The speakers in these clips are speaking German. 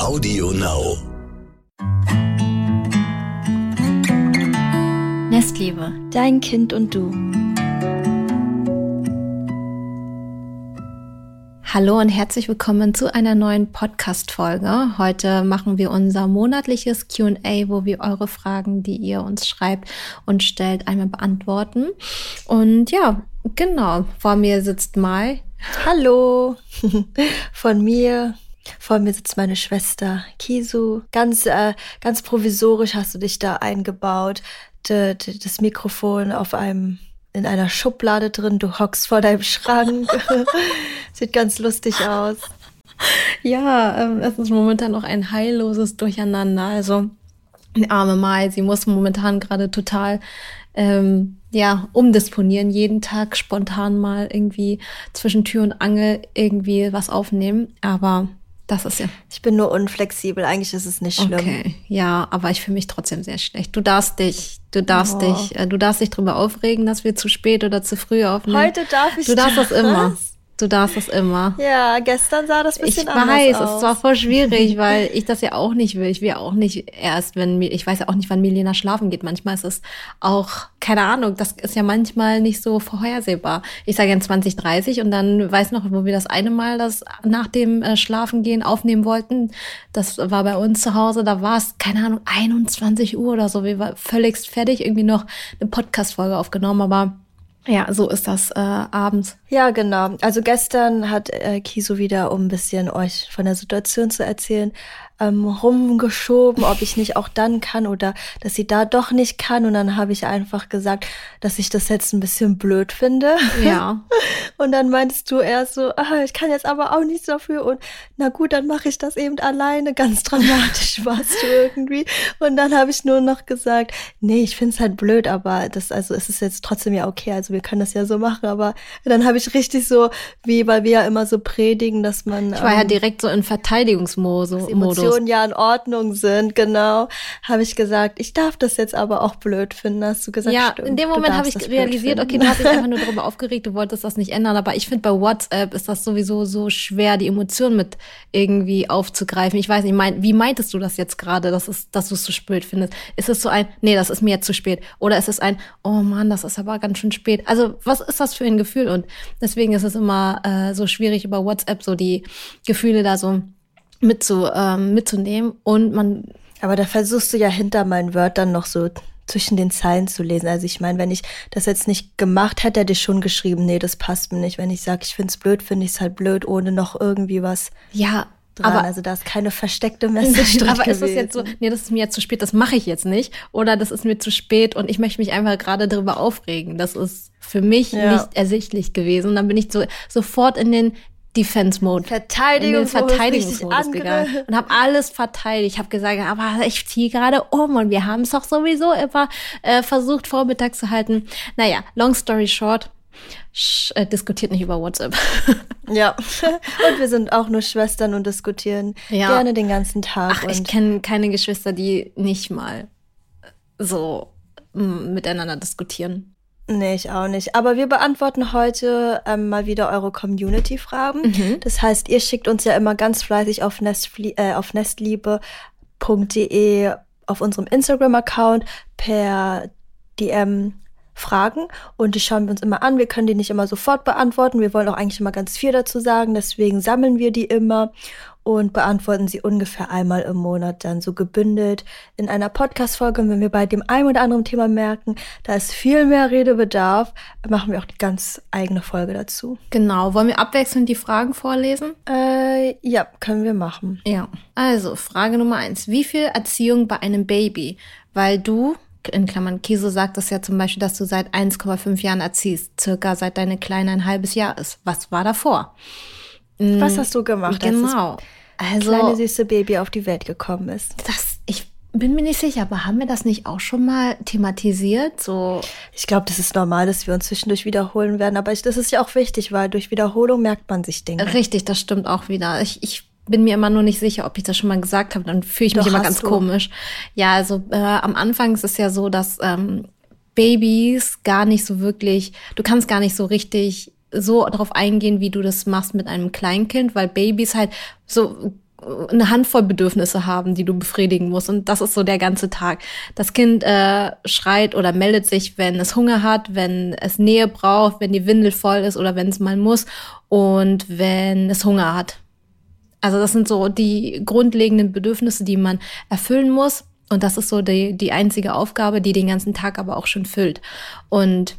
Audio Now. Nestliebe, dein Kind und du. Hallo und herzlich willkommen zu einer neuen Podcast-Folge. Heute machen wir unser monatliches QA, wo wir eure Fragen, die ihr uns schreibt und stellt, einmal beantworten. Und ja, genau, vor mir sitzt Mai. Hallo von mir. Vor mir sitzt meine Schwester Kisu. Ganz, äh, ganz provisorisch hast du dich da eingebaut. D das Mikrofon auf einem in einer Schublade drin. Du hockst vor deinem Schrank. Sieht ganz lustig aus. Ja, ähm, es ist momentan noch ein heilloses Durcheinander. Also die arme Mai, sie muss momentan gerade total ähm, ja umdisponieren, jeden Tag spontan mal irgendwie zwischen Tür und Angel irgendwie was aufnehmen. Aber das ist ja. Ich bin nur unflexibel. Eigentlich ist es nicht schlimm. Okay, ja, aber ich fühle mich trotzdem sehr schlecht. Du darfst dich, du darfst oh. dich, äh, du darfst dich drüber aufregen, dass wir zu spät oder zu früh aufnehmen. Heute darf ich. Du darfst das, das immer. Du darfst das immer. Ja, gestern sah das bisschen ich anders weiß, aus. es war voll schwierig, weil ich das ja auch nicht will. Ich will auch nicht erst, wenn ich weiß ja auch nicht, wann Milena schlafen geht. Manchmal ist es auch keine Ahnung. Das ist ja manchmal nicht so vorhersehbar. Ich sage ja 2030 und dann weiß noch, wo wir das eine Mal das nach dem äh, Schlafengehen aufnehmen wollten. Das war bei uns zu Hause. Da war es keine Ahnung 21 Uhr oder so. Wir waren völligst fertig irgendwie noch eine Podcast-Folge aufgenommen, aber ja, so ist das äh, abends. Ja, genau. Also gestern hat äh, Kiso wieder, um ein bisschen euch von der Situation zu erzählen, ähm, rumgeschoben, ob ich nicht auch dann kann oder dass sie da doch nicht kann. Und dann habe ich einfach gesagt, dass ich das jetzt ein bisschen blöd finde. Ja. Und dann meinst du erst so, ah, ich kann jetzt aber auch nichts dafür. Und na gut, dann mache ich das eben alleine. Ganz dramatisch warst du irgendwie. Und dann habe ich nur noch gesagt, nee, ich finde es halt blöd, aber das, also es ist jetzt trotzdem ja okay. Also wir können das ja so machen. Aber dann habe ich richtig so, wie, weil wir ja immer so predigen, dass man. Ich war ähm, ja direkt so in Verteidigungsmodus. Emotionen ja in Ordnung sind, genau, habe ich gesagt, ich darf das jetzt aber auch blöd finden. Hast du gesagt, ja, stimmt, in dem Moment habe ich realisiert, okay, du hast dich einfach nur darüber aufgeregt, du wolltest das nicht ändern, aber ich finde bei WhatsApp ist das sowieso so schwer, die Emotionen mit irgendwie aufzugreifen. Ich weiß nicht, mein, wie meintest du das jetzt gerade, dass, es, dass du es zu spät findest? Ist es so ein, nee, das ist mir jetzt zu spät? Oder ist es ein, oh Mann, das ist aber ganz schön spät? Also, was ist das für ein Gefühl? Und deswegen ist es immer äh, so schwierig über WhatsApp so die Gefühle da so mitzu, ähm, mitzunehmen. Und man. Aber da versuchst du ja hinter meinen Wörtern noch so zwischen den Zeilen zu lesen. Also ich meine, wenn ich das jetzt nicht gemacht hätte, hätte ich schon geschrieben, nee, das passt mir nicht. Wenn ich sage, ich finde es blöd, finde ich es halt blöd, ohne noch irgendwie was. Ja, dran. Aber also da ist keine versteckte Message drin. Aber ist es jetzt so, nee, das ist mir jetzt zu spät, das mache ich jetzt nicht. Oder das ist mir zu spät und ich möchte mich einfach gerade darüber aufregen. Das ist für mich ja. nicht ersichtlich gewesen. Und dann bin ich so sofort in den Defense Mode. Verteidigung, Verteidigungsmodus gegangen und habe alles verteidigt. Ich habe gesagt, aber ich ziehe gerade um und wir haben es doch sowieso immer äh, versucht Vormittag zu halten. Naja, long story short, sch, äh, diskutiert nicht über WhatsApp. ja, und wir sind auch nur Schwestern und diskutieren ja. gerne den ganzen Tag. Ach, ich kenne keine Geschwister, die nicht mal so miteinander diskutieren. Nee, ich auch nicht. Aber wir beantworten heute ähm, mal wieder eure Community-Fragen. Mhm. Das heißt, ihr schickt uns ja immer ganz fleißig auf, Nestflie äh, auf nestliebe.de auf unserem Instagram-Account per DM Fragen und die schauen wir uns immer an. Wir können die nicht immer sofort beantworten. Wir wollen auch eigentlich immer ganz viel dazu sagen. Deswegen sammeln wir die immer und beantworten sie ungefähr einmal im Monat dann so gebündelt in einer Podcast-Folge. Und wenn wir bei dem einen oder anderen Thema merken, da ist viel mehr Redebedarf, machen wir auch die ganz eigene Folge dazu. Genau. Wollen wir abwechselnd die Fragen vorlesen? Äh, ja, können wir machen. Ja. Also, Frage Nummer eins. Wie viel Erziehung bei einem Baby? Weil du in Klammern Kiso sagt das ja zum Beispiel, dass du seit 1,5 Jahren erziehst, circa seit deine Kleine ein halbes Jahr ist. Was war davor? Was hast du gemacht, genau. als das also, kleine süße Baby auf die Welt gekommen ist? Das, ich bin mir nicht sicher, aber haben wir das nicht auch schon mal thematisiert? So. Ich glaube, das ist normal, dass wir uns zwischendurch wiederholen werden, aber ich, das ist ja auch wichtig, weil durch Wiederholung merkt man sich Dinge. Richtig, das stimmt auch wieder. Ich, ich bin mir immer nur nicht sicher, ob ich das schon mal gesagt habe. Dann fühle ich mich Doch, immer ganz du. komisch. Ja, also äh, am Anfang ist es ja so, dass ähm, Babys gar nicht so wirklich, du kannst gar nicht so richtig so darauf eingehen, wie du das machst mit einem Kleinkind, weil Babys halt so eine Handvoll Bedürfnisse haben, die du befriedigen musst. Und das ist so der ganze Tag. Das Kind äh, schreit oder meldet sich, wenn es Hunger hat, wenn es Nähe braucht, wenn die Windel voll ist oder wenn es mal muss und wenn es Hunger hat. Also das sind so die grundlegenden Bedürfnisse, die man erfüllen muss. Und das ist so die, die einzige Aufgabe, die den ganzen Tag aber auch schon füllt. Und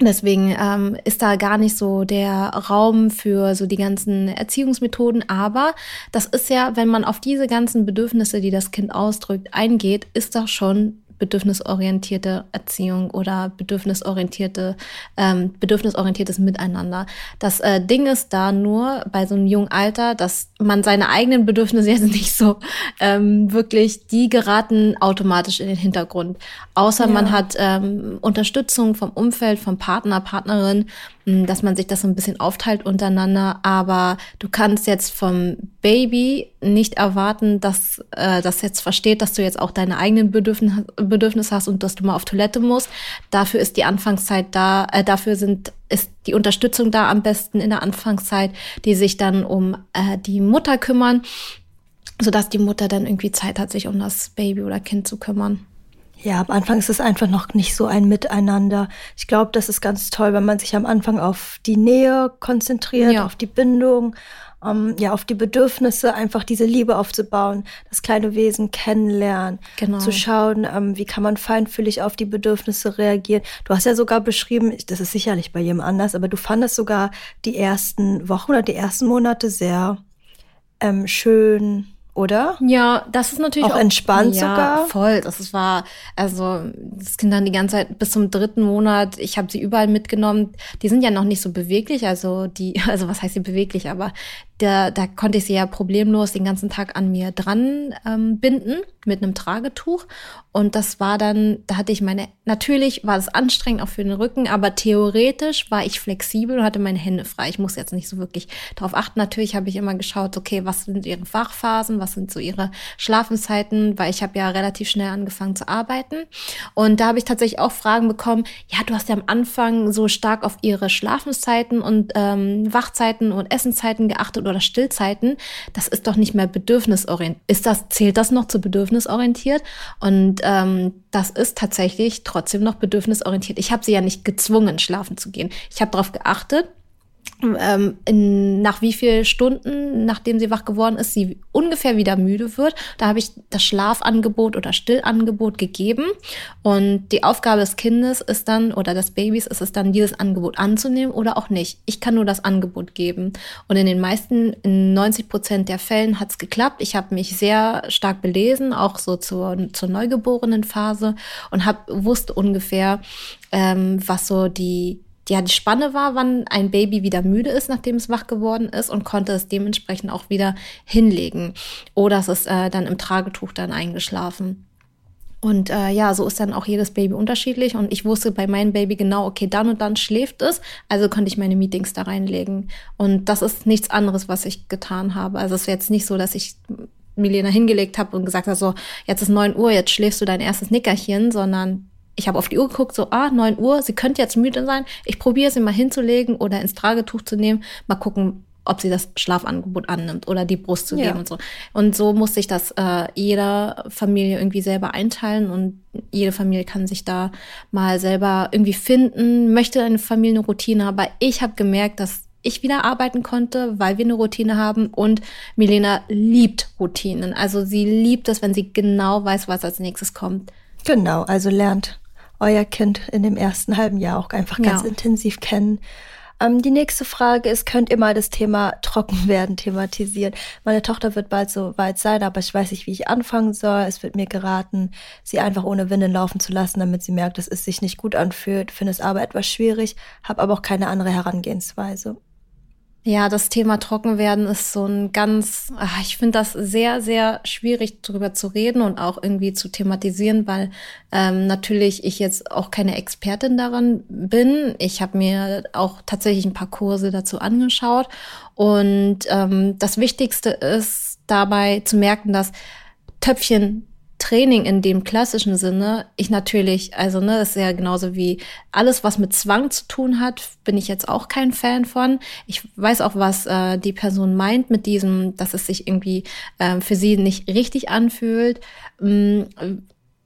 Deswegen ähm, ist da gar nicht so der Raum für so die ganzen Erziehungsmethoden. Aber das ist ja, wenn man auf diese ganzen Bedürfnisse, die das Kind ausdrückt, eingeht, ist das schon bedürfnisorientierte Erziehung oder bedürfnisorientierte, ähm, bedürfnisorientiertes Miteinander. Das äh, Ding ist da nur bei so einem jungen Alter, dass man seine eigenen Bedürfnisse jetzt nicht so ähm, wirklich, die geraten automatisch in den Hintergrund. Außer ja. man hat ähm, Unterstützung vom Umfeld, vom Partner, Partnerin, dass man sich das so ein bisschen aufteilt untereinander. Aber du kannst jetzt vom Baby nicht erwarten, dass äh, das jetzt versteht, dass du jetzt auch deine eigenen Bedürfnisse Bedürfnis hast und dass du mal auf Toilette musst. Dafür ist die Anfangszeit da, äh, dafür sind ist die Unterstützung da am besten in der Anfangszeit, die sich dann um äh, die Mutter kümmern, sodass die Mutter dann irgendwie Zeit hat, sich um das Baby oder Kind zu kümmern. Ja, am Anfang ist es einfach noch nicht so ein Miteinander. Ich glaube, das ist ganz toll, wenn man sich am Anfang auf die Nähe konzentriert, ja. auf die Bindung, ähm, ja, auf die Bedürfnisse, einfach diese Liebe aufzubauen, das kleine Wesen kennenlernen, genau. zu schauen, ähm, wie kann man feinfühlig auf die Bedürfnisse reagieren. Du hast ja sogar beschrieben, das ist sicherlich bei jedem anders, aber du fandest sogar die ersten Wochen oder die ersten Monate sehr ähm, schön, oder? Ja, das ist natürlich auch, auch entspannt ja, sogar. Voll, das war also das Kind dann die ganze Zeit bis zum dritten Monat. Ich habe sie überall mitgenommen. Die sind ja noch nicht so beweglich, also die, also was heißt sie beweglich, aber da, da konnte ich sie ja problemlos den ganzen Tag an mir dran ähm, binden mit einem Tragetuch. Und das war dann, da hatte ich meine, natürlich war das anstrengend auch für den Rücken, aber theoretisch war ich flexibel und hatte meine Hände frei. Ich muss jetzt nicht so wirklich darauf achten. Natürlich habe ich immer geschaut, okay, was sind ihre Wachphasen, was sind so ihre Schlafenszeiten, weil ich habe ja relativ schnell angefangen zu arbeiten. Und da habe ich tatsächlich auch Fragen bekommen, ja, du hast ja am Anfang so stark auf ihre Schlafenszeiten und ähm, Wachzeiten und Essenszeiten geachtet oder Stillzeiten, das ist doch nicht mehr bedürfnisorientiert. Ist das, zählt das noch zu bedürfnisorientiert? Und ähm, das ist tatsächlich trotzdem noch bedürfnisorientiert. Ich habe sie ja nicht gezwungen, schlafen zu gehen. Ich habe darauf geachtet, ähm, in, nach wie viel Stunden, nachdem sie wach geworden ist, sie ungefähr wieder müde wird. Da habe ich das Schlafangebot oder Stillangebot gegeben. Und die Aufgabe des Kindes ist dann, oder des Babys ist es dann, dieses Angebot anzunehmen oder auch nicht. Ich kann nur das Angebot geben. Und in den meisten, in 90 Prozent der Fällen hat es geklappt. Ich habe mich sehr stark belesen, auch so zur, zur neugeborenen Phase und hab, wusste ungefähr, ähm, was so die ja, die Spanne war, wann ein Baby wieder müde ist, nachdem es wach geworden ist und konnte es dementsprechend auch wieder hinlegen. Oder es ist äh, dann im Tragetuch dann eingeschlafen. Und äh, ja, so ist dann auch jedes Baby unterschiedlich. Und ich wusste bei meinem Baby genau, okay, dann und dann schläft es. Also konnte ich meine Meetings da reinlegen. Und das ist nichts anderes, was ich getan habe. Also es ist jetzt nicht so, dass ich Milena hingelegt habe und gesagt habe, so, jetzt ist neun Uhr, jetzt schläfst du dein erstes Nickerchen, sondern ich habe auf die Uhr geguckt, so, ah, neun Uhr, sie könnte jetzt müde sein. Ich probiere sie mal hinzulegen oder ins Tragetuch zu nehmen, mal gucken, ob sie das Schlafangebot annimmt oder die Brust zu geben ja. und so. Und so muss sich das äh, jeder Familie irgendwie selber einteilen und jede Familie kann sich da mal selber irgendwie finden, möchte eine Familie eine Routine, aber ich habe gemerkt, dass ich wieder arbeiten konnte, weil wir eine Routine haben und Milena liebt Routinen. Also sie liebt es, wenn sie genau weiß, was als nächstes kommt. Genau, also lernt euer Kind in dem ersten halben Jahr auch einfach ganz ja. intensiv kennen. Ähm, die nächste Frage ist, könnt ihr mal das Thema Trockenwerden thematisieren? Meine Tochter wird bald so weit sein, aber ich weiß nicht, wie ich anfangen soll. Es wird mir geraten, sie einfach ohne Windeln laufen zu lassen, damit sie merkt, dass es sich nicht gut anfühlt. Finde es aber etwas schwierig, habe aber auch keine andere Herangehensweise. Ja, das Thema Trockenwerden ist so ein ganz, ach, ich finde das sehr, sehr schwierig darüber zu reden und auch irgendwie zu thematisieren, weil ähm, natürlich ich jetzt auch keine Expertin daran bin. Ich habe mir auch tatsächlich ein paar Kurse dazu angeschaut und ähm, das Wichtigste ist dabei zu merken, dass Töpfchen Training in dem klassischen Sinne, ich natürlich, also ne, das ist ja genauso wie alles, was mit Zwang zu tun hat, bin ich jetzt auch kein Fan von. Ich weiß auch, was äh, die Person meint mit diesem, dass es sich irgendwie äh, für sie nicht richtig anfühlt. Ähm,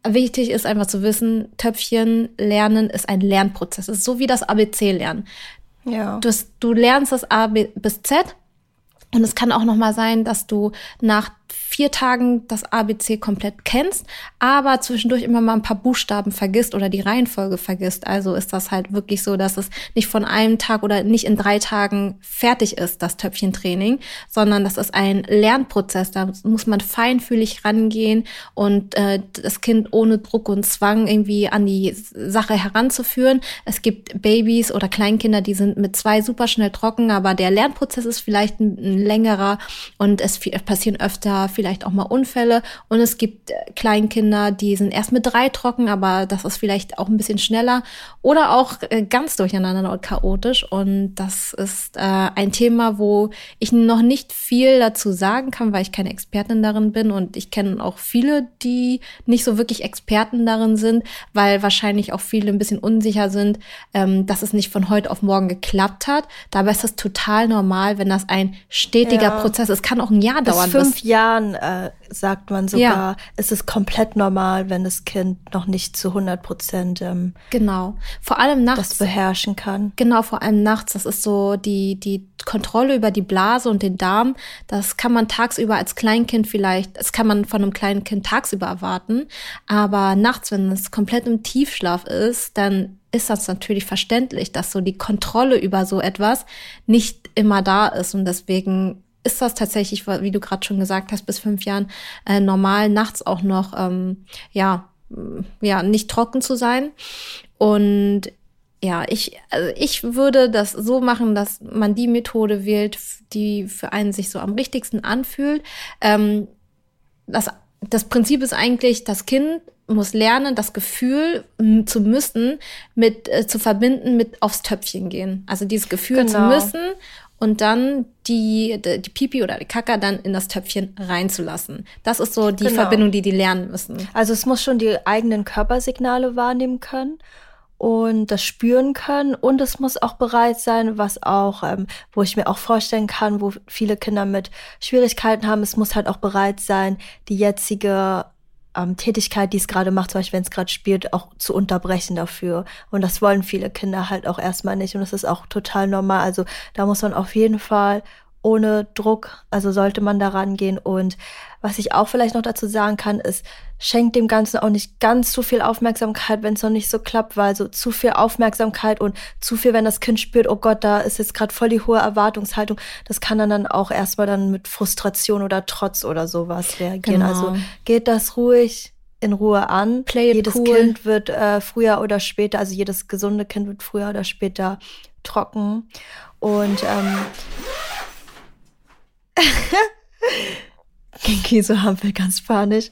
wichtig ist einfach zu wissen, Töpfchen lernen ist ein Lernprozess. Es ist so wie das ABC lernen. Ja. Du, du lernst das A bis Z und es kann auch noch mal sein, dass du nach vier Tagen das ABC komplett kennst, aber zwischendurch immer mal ein paar Buchstaben vergisst oder die Reihenfolge vergisst. Also ist das halt wirklich so, dass es nicht von einem Tag oder nicht in drei Tagen fertig ist, das Töpfchentraining, sondern das ist ein Lernprozess. Da muss man feinfühlig rangehen und äh, das Kind ohne Druck und Zwang irgendwie an die Sache heranzuführen. Es gibt Babys oder Kleinkinder, die sind mit zwei super schnell trocken, aber der Lernprozess ist vielleicht ein, ein längerer und es passieren öfter vielleicht auch mal Unfälle. Und es gibt äh, Kleinkinder, die sind erst mit drei trocken, aber das ist vielleicht auch ein bisschen schneller oder auch äh, ganz durcheinander und chaotisch. Und das ist äh, ein Thema, wo ich noch nicht viel dazu sagen kann, weil ich keine Expertin darin bin. Und ich kenne auch viele, die nicht so wirklich Experten darin sind, weil wahrscheinlich auch viele ein bisschen unsicher sind, ähm, dass es nicht von heute auf morgen geklappt hat. Dabei ist das total normal, wenn das ein stetiger ja. Prozess ist. Es kann auch ein Jahr dauern. Bis fünf Jahren äh, sagt man sogar, ja. ist es komplett normal, wenn das Kind noch nicht zu 100 Prozent ähm, genau. Vor allem nachts das beherrschen kann. Genau, vor allem nachts. Das ist so die die Kontrolle über die Blase und den Darm. Das kann man tagsüber als Kleinkind vielleicht, das kann man von einem kleinen Kind tagsüber erwarten, aber nachts, wenn es komplett im Tiefschlaf ist, dann ist das natürlich verständlich, dass so die Kontrolle über so etwas nicht immer da ist und deswegen ist das tatsächlich, wie du gerade schon gesagt hast, bis fünf Jahren äh, normal, nachts auch noch, ähm, ja, ja, nicht trocken zu sein. Und ja, ich, also ich würde das so machen, dass man die Methode wählt, die für einen sich so am richtigsten anfühlt. Ähm, das, das Prinzip ist eigentlich, das Kind muss lernen, das Gefühl zu müssen mit äh, zu verbinden mit aufs Töpfchen gehen. Also dieses Gefühl genau. zu müssen und dann die, die, Pipi oder die Kaka dann in das Töpfchen reinzulassen. Das ist so die genau. Verbindung, die die lernen müssen. Also es muss schon die eigenen Körpersignale wahrnehmen können und das spüren können und es muss auch bereit sein, was auch, ähm, wo ich mir auch vorstellen kann, wo viele Kinder mit Schwierigkeiten haben, es muss halt auch bereit sein, die jetzige ähm, Tätigkeit, die es gerade macht, zum Beispiel wenn es gerade spielt, auch zu unterbrechen dafür. Und das wollen viele Kinder halt auch erstmal nicht. Und das ist auch total normal. Also da muss man auf jeden Fall ohne Druck, also sollte man da rangehen. Und was ich auch vielleicht noch dazu sagen kann, ist, schenkt dem Ganzen auch nicht ganz zu viel Aufmerksamkeit, wenn es noch nicht so klappt, weil so zu viel Aufmerksamkeit und zu viel, wenn das Kind spürt, oh Gott, da ist jetzt gerade voll die hohe Erwartungshaltung, das kann dann, dann auch erstmal dann mit Frustration oder Trotz oder sowas reagieren. Genau. Also geht das ruhig in Ruhe an. Play jedes cool. Kind wird äh, früher oder später, also jedes gesunde Kind wird früher oder später trocken. Und ähm, Genki so haben wir ganz panisch.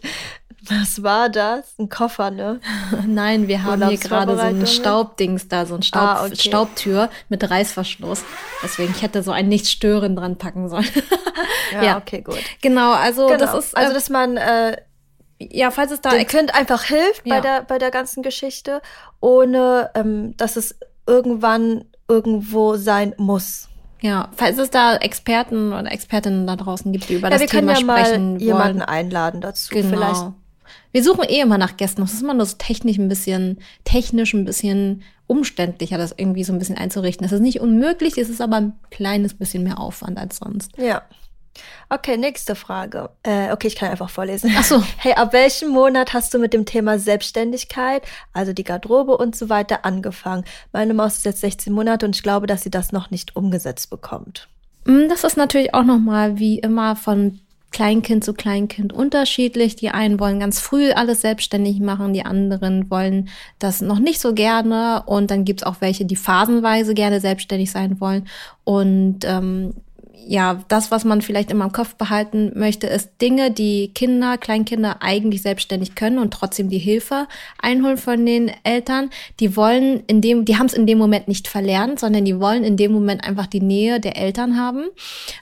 Was war das? Ein Koffer, ne? Nein, wir haben hier gerade so ein Staubdings da, so ein Staub, ah, okay. Staubtür mit Reißverschluss. Deswegen, ich hätte so ein Nicht-Stören dran packen sollen. ja, ja, okay, gut. Genau, also genau. das ist. Also, äh, dass man äh, ja, falls es da dem Kind einfach hilft ja. bei der bei der ganzen Geschichte, ohne ähm, dass es irgendwann irgendwo sein muss. Ja, falls es da Experten oder Expertinnen da draußen gibt, die über ja, das Thema ja sprechen wollen. jemanden einladen dazu. Genau. Vielleicht. Wir suchen eh immer nach Gästen. Das ist immer nur so technisch ein bisschen, technisch ein bisschen umständlicher, das irgendwie so ein bisschen einzurichten. Es ist nicht unmöglich, es ist aber ein kleines bisschen mehr Aufwand als sonst. Ja. Okay, nächste Frage. Äh, okay, ich kann einfach vorlesen. Ach so. Hey, ab welchem Monat hast du mit dem Thema Selbstständigkeit, also die Garderobe und so weiter angefangen? Meine Maus ist jetzt 16 Monate und ich glaube, dass sie das noch nicht umgesetzt bekommt. Mm, das ist natürlich auch nochmal wie immer von Kleinkind zu Kleinkind unterschiedlich. Die einen wollen ganz früh alles selbstständig machen, die anderen wollen das noch nicht so gerne. Und dann gibt's auch welche, die phasenweise gerne selbstständig sein wollen. Und ähm, ja, das, was man vielleicht immer im Kopf behalten möchte, ist Dinge, die Kinder, Kleinkinder eigentlich selbstständig können und trotzdem die Hilfe einholen von den Eltern. Die wollen in dem, die haben es in dem Moment nicht verlernt, sondern die wollen in dem Moment einfach die Nähe der Eltern haben.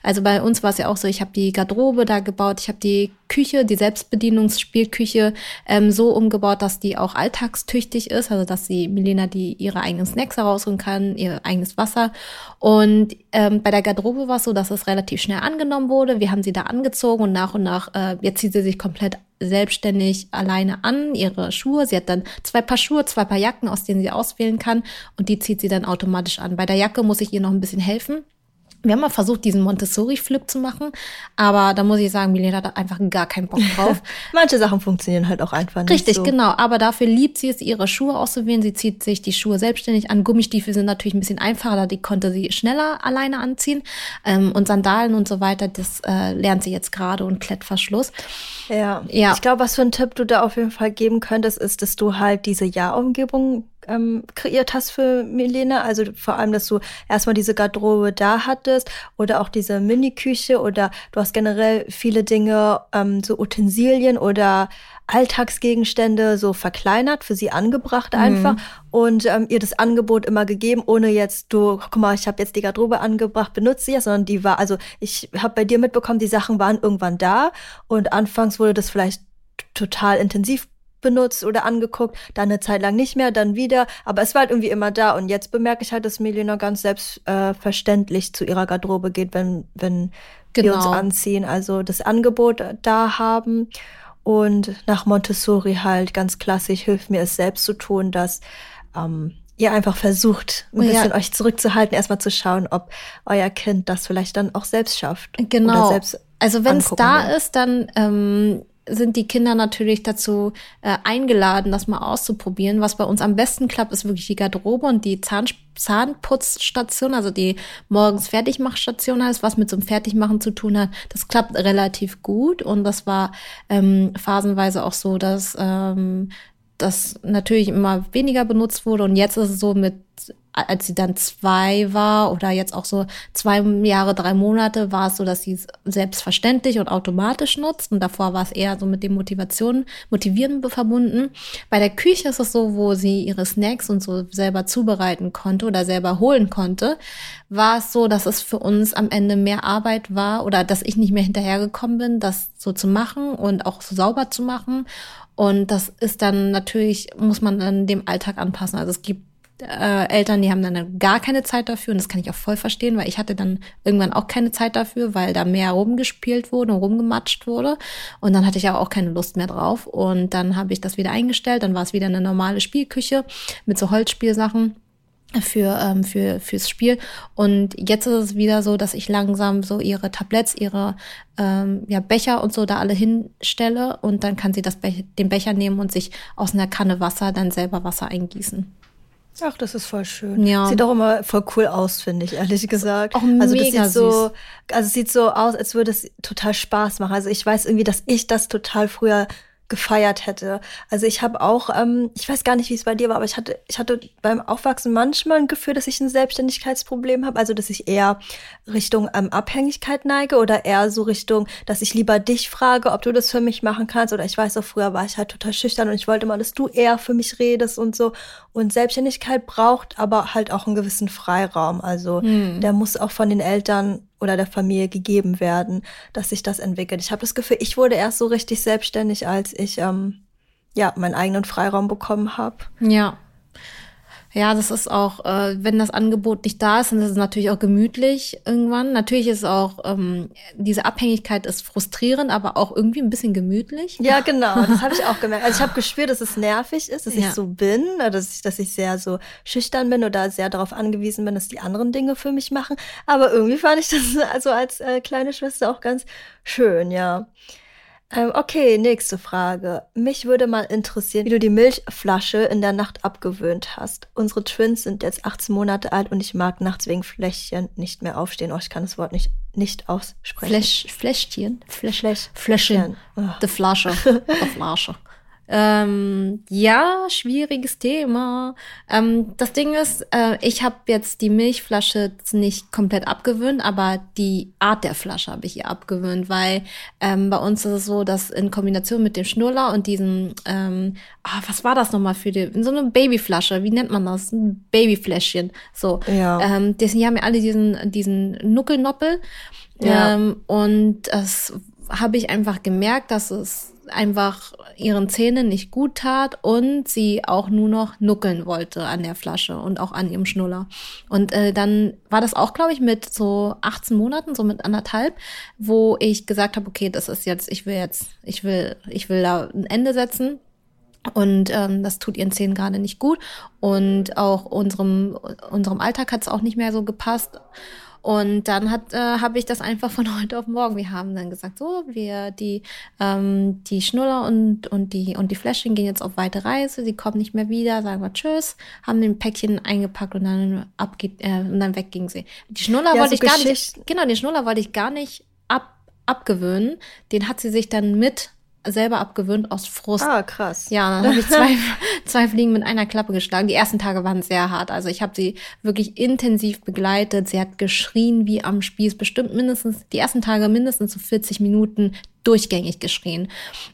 Also bei uns war es ja auch so, ich habe die Garderobe da gebaut, ich habe die Küche, die Selbstbedienungsspielküche ähm, so umgebaut, dass die auch alltagstüchtig ist, also dass sie Milena die ihre eigenen Snacks herausholen kann, ihr eigenes Wasser. Und ähm, bei der Garderobe war es so, dass es relativ schnell angenommen wurde. Wir haben sie da angezogen und nach und nach, äh, jetzt zieht sie sich komplett selbstständig alleine an, ihre Schuhe. Sie hat dann zwei Paar Schuhe, zwei Paar Jacken, aus denen sie auswählen kann und die zieht sie dann automatisch an. Bei der Jacke muss ich ihr noch ein bisschen helfen. Wir haben mal versucht, diesen Montessori-Flip zu machen, aber da muss ich sagen, Milena hat einfach gar keinen Bock drauf. Manche Sachen funktionieren halt auch einfach nicht. Richtig, so. genau. Aber dafür liebt sie es, ihre Schuhe auszuwählen. Sie zieht sich die Schuhe selbstständig an. Gummistiefel sind natürlich ein bisschen einfacher, da die konnte sie schneller alleine anziehen. Ähm, und Sandalen und so weiter, das äh, lernt sie jetzt gerade und Klettverschluss. Ja. ja. Ich glaube, was für einen Tipp du da auf jeden Fall geben könntest, ist, dass du halt diese Ja-Umgebung ähm, kreiert hast für Milena. Also vor allem, dass du erstmal diese Garderobe da hattest oder auch diese Mini-Küche oder du hast generell viele Dinge, ähm, so Utensilien oder Alltagsgegenstände so verkleinert, für sie angebracht einfach mhm. und ähm, ihr das Angebot immer gegeben, ohne jetzt, du, guck mal, ich habe jetzt die Garderobe angebracht, benutze sie ja, sondern die war, also ich habe bei dir mitbekommen, die Sachen waren irgendwann da und anfangs wurde das vielleicht total intensiv benutzt oder angeguckt, dann eine Zeit lang nicht mehr, dann wieder, aber es war halt irgendwie immer da und jetzt bemerke ich halt, dass Melina ganz selbstverständlich äh, zu ihrer Garderobe geht, wenn, wenn genau. wir uns genau. anziehen, also das Angebot da haben und nach Montessori halt ganz klassisch hilft mir es selbst zu tun, dass ähm, ihr einfach versucht, ein bisschen ja. euch zurückzuhalten, erstmal zu schauen, ob euer Kind das vielleicht dann auch selbst schafft. Genau. Selbst also wenn es da will. ist, dann ähm, sind die Kinder natürlich dazu äh, eingeladen, das mal auszuprobieren. Was bei uns am besten klappt, ist wirklich die Garderobe und die Zahn Zahnputzstation, also die morgens Fertigmachstation heißt, was mit so einem Fertigmachen zu tun hat. Das klappt relativ gut und das war ähm, phasenweise auch so, dass ähm, das natürlich immer weniger benutzt wurde und jetzt ist es so mit als sie dann zwei war oder jetzt auch so zwei Jahre, drei Monate, war es so, dass sie es selbstverständlich und automatisch nutzt. Und davor war es eher so mit dem Motivation, Motivieren verbunden. Bei der Küche ist es so, wo sie ihre Snacks und so selber zubereiten konnte oder selber holen konnte, war es so, dass es für uns am Ende mehr Arbeit war oder dass ich nicht mehr hinterhergekommen bin, das so zu machen und auch so sauber zu machen. Und das ist dann natürlich, muss man dann dem Alltag anpassen. Also es gibt äh, Eltern, die haben dann gar keine Zeit dafür und das kann ich auch voll verstehen, weil ich hatte dann irgendwann auch keine Zeit dafür, weil da mehr rumgespielt wurde und rumgematscht wurde und dann hatte ich auch keine Lust mehr drauf und dann habe ich das wieder eingestellt, dann war es wieder eine normale Spielküche mit so Holzspielsachen für ähm, für fürs Spiel und jetzt ist es wieder so, dass ich langsam so ihre Tabletts, ihre ähm, ja Becher und so da alle hinstelle und dann kann sie das Be den Becher nehmen und sich aus einer Kanne Wasser dann selber Wasser eingießen. Ach, das ist voll schön. Ja. Sieht auch immer voll cool aus, finde ich, ehrlich gesagt. Auch also das sieht so, süß. also es sieht so aus, als würde es total Spaß machen. Also ich weiß irgendwie, dass ich das total früher gefeiert hätte. Also ich habe auch, ähm, ich weiß gar nicht, wie es bei dir war, aber ich hatte, ich hatte beim Aufwachsen manchmal ein Gefühl, dass ich ein Selbstständigkeitsproblem habe. Also dass ich eher Richtung ähm, Abhängigkeit neige oder eher so Richtung, dass ich lieber dich frage, ob du das für mich machen kannst. Oder ich weiß auch, früher war ich halt total schüchtern und ich wollte immer, dass du eher für mich redest und so. Und Selbstständigkeit braucht aber halt auch einen gewissen Freiraum. Also hm. der muss auch von den Eltern oder der Familie gegeben werden, dass sich das entwickelt. Ich habe das Gefühl, ich wurde erst so richtig selbstständig, als ich ähm, ja meinen eigenen Freiraum bekommen habe. Ja. Ja, das ist auch, äh, wenn das Angebot nicht da ist, dann ist es natürlich auch gemütlich irgendwann. Natürlich ist auch, ähm, diese Abhängigkeit ist frustrierend, aber auch irgendwie ein bisschen gemütlich. Ja, genau, das habe ich auch gemerkt. Also ich habe gespürt, dass es nervig ist, dass ja. ich so bin, dass ich, dass ich sehr so schüchtern bin oder sehr darauf angewiesen bin, dass die anderen Dinge für mich machen. Aber irgendwie fand ich das also als äh, kleine Schwester auch ganz schön, ja. Ähm, okay, nächste Frage. Mich würde mal interessieren, wie du die Milchflasche in der Nacht abgewöhnt hast. Unsere Twins sind jetzt 18 Monate alt und ich mag nachts wegen Fläschchen nicht mehr aufstehen. Oh, ich kann das Wort nicht, nicht aussprechen. Fläsch, Fläschchen? Fläsch, Fläschchen. Oh. Die Flasche. Die Flasche. Ähm, ja, schwieriges Thema. Ähm, das Ding ist, äh, ich habe jetzt die Milchflasche nicht komplett abgewöhnt, aber die Art der Flasche habe ich ihr abgewöhnt, weil ähm, bei uns ist es so, dass in Kombination mit dem Schnuller und diesem, ähm, ah, was war das nochmal für die, so eine Babyflasche, wie nennt man das? Ein Babyfläschchen. So. Ja. Ähm, die, die haben ja alle diesen, diesen Nuckelnoppel. Ja. Ähm, und das habe ich einfach gemerkt, dass es einfach ihren Zähnen nicht gut tat und sie auch nur noch nuckeln wollte an der Flasche und auch an ihrem Schnuller. Und äh, dann war das auch, glaube ich, mit so 18 Monaten, so mit anderthalb, wo ich gesagt habe, okay, das ist jetzt, ich will jetzt, ich will, ich will da ein Ende setzen. Und ähm, das tut ihren Zähnen gerade nicht gut. Und auch unserem, unserem Alltag hat es auch nicht mehr so gepasst. Und dann hat, äh, habe ich das einfach von heute auf morgen. Wir haben dann gesagt, so, wir die ähm, die Schnuller und und die und die Fläschchen gehen jetzt auf weite Reise. Sie kommen nicht mehr wieder. Sagen wir Tschüss, haben den Päckchen eingepackt und dann abgeht äh, und dann weg ging sie. Die Schnuller Ja, wollte so ich gar nicht. Genau, den Schnuller wollte ich gar nicht ab abgewöhnen. Den hat sie sich dann mit selber abgewöhnt aus Frust. Ah, krass. Ja, dann habe ich zwei, zwei Fliegen mit einer Klappe geschlagen. Die ersten Tage waren sehr hart. Also ich habe sie wirklich intensiv begleitet. Sie hat geschrien wie am Spieß. Bestimmt mindestens, die ersten Tage mindestens so 40 Minuten durchgängig geschrien.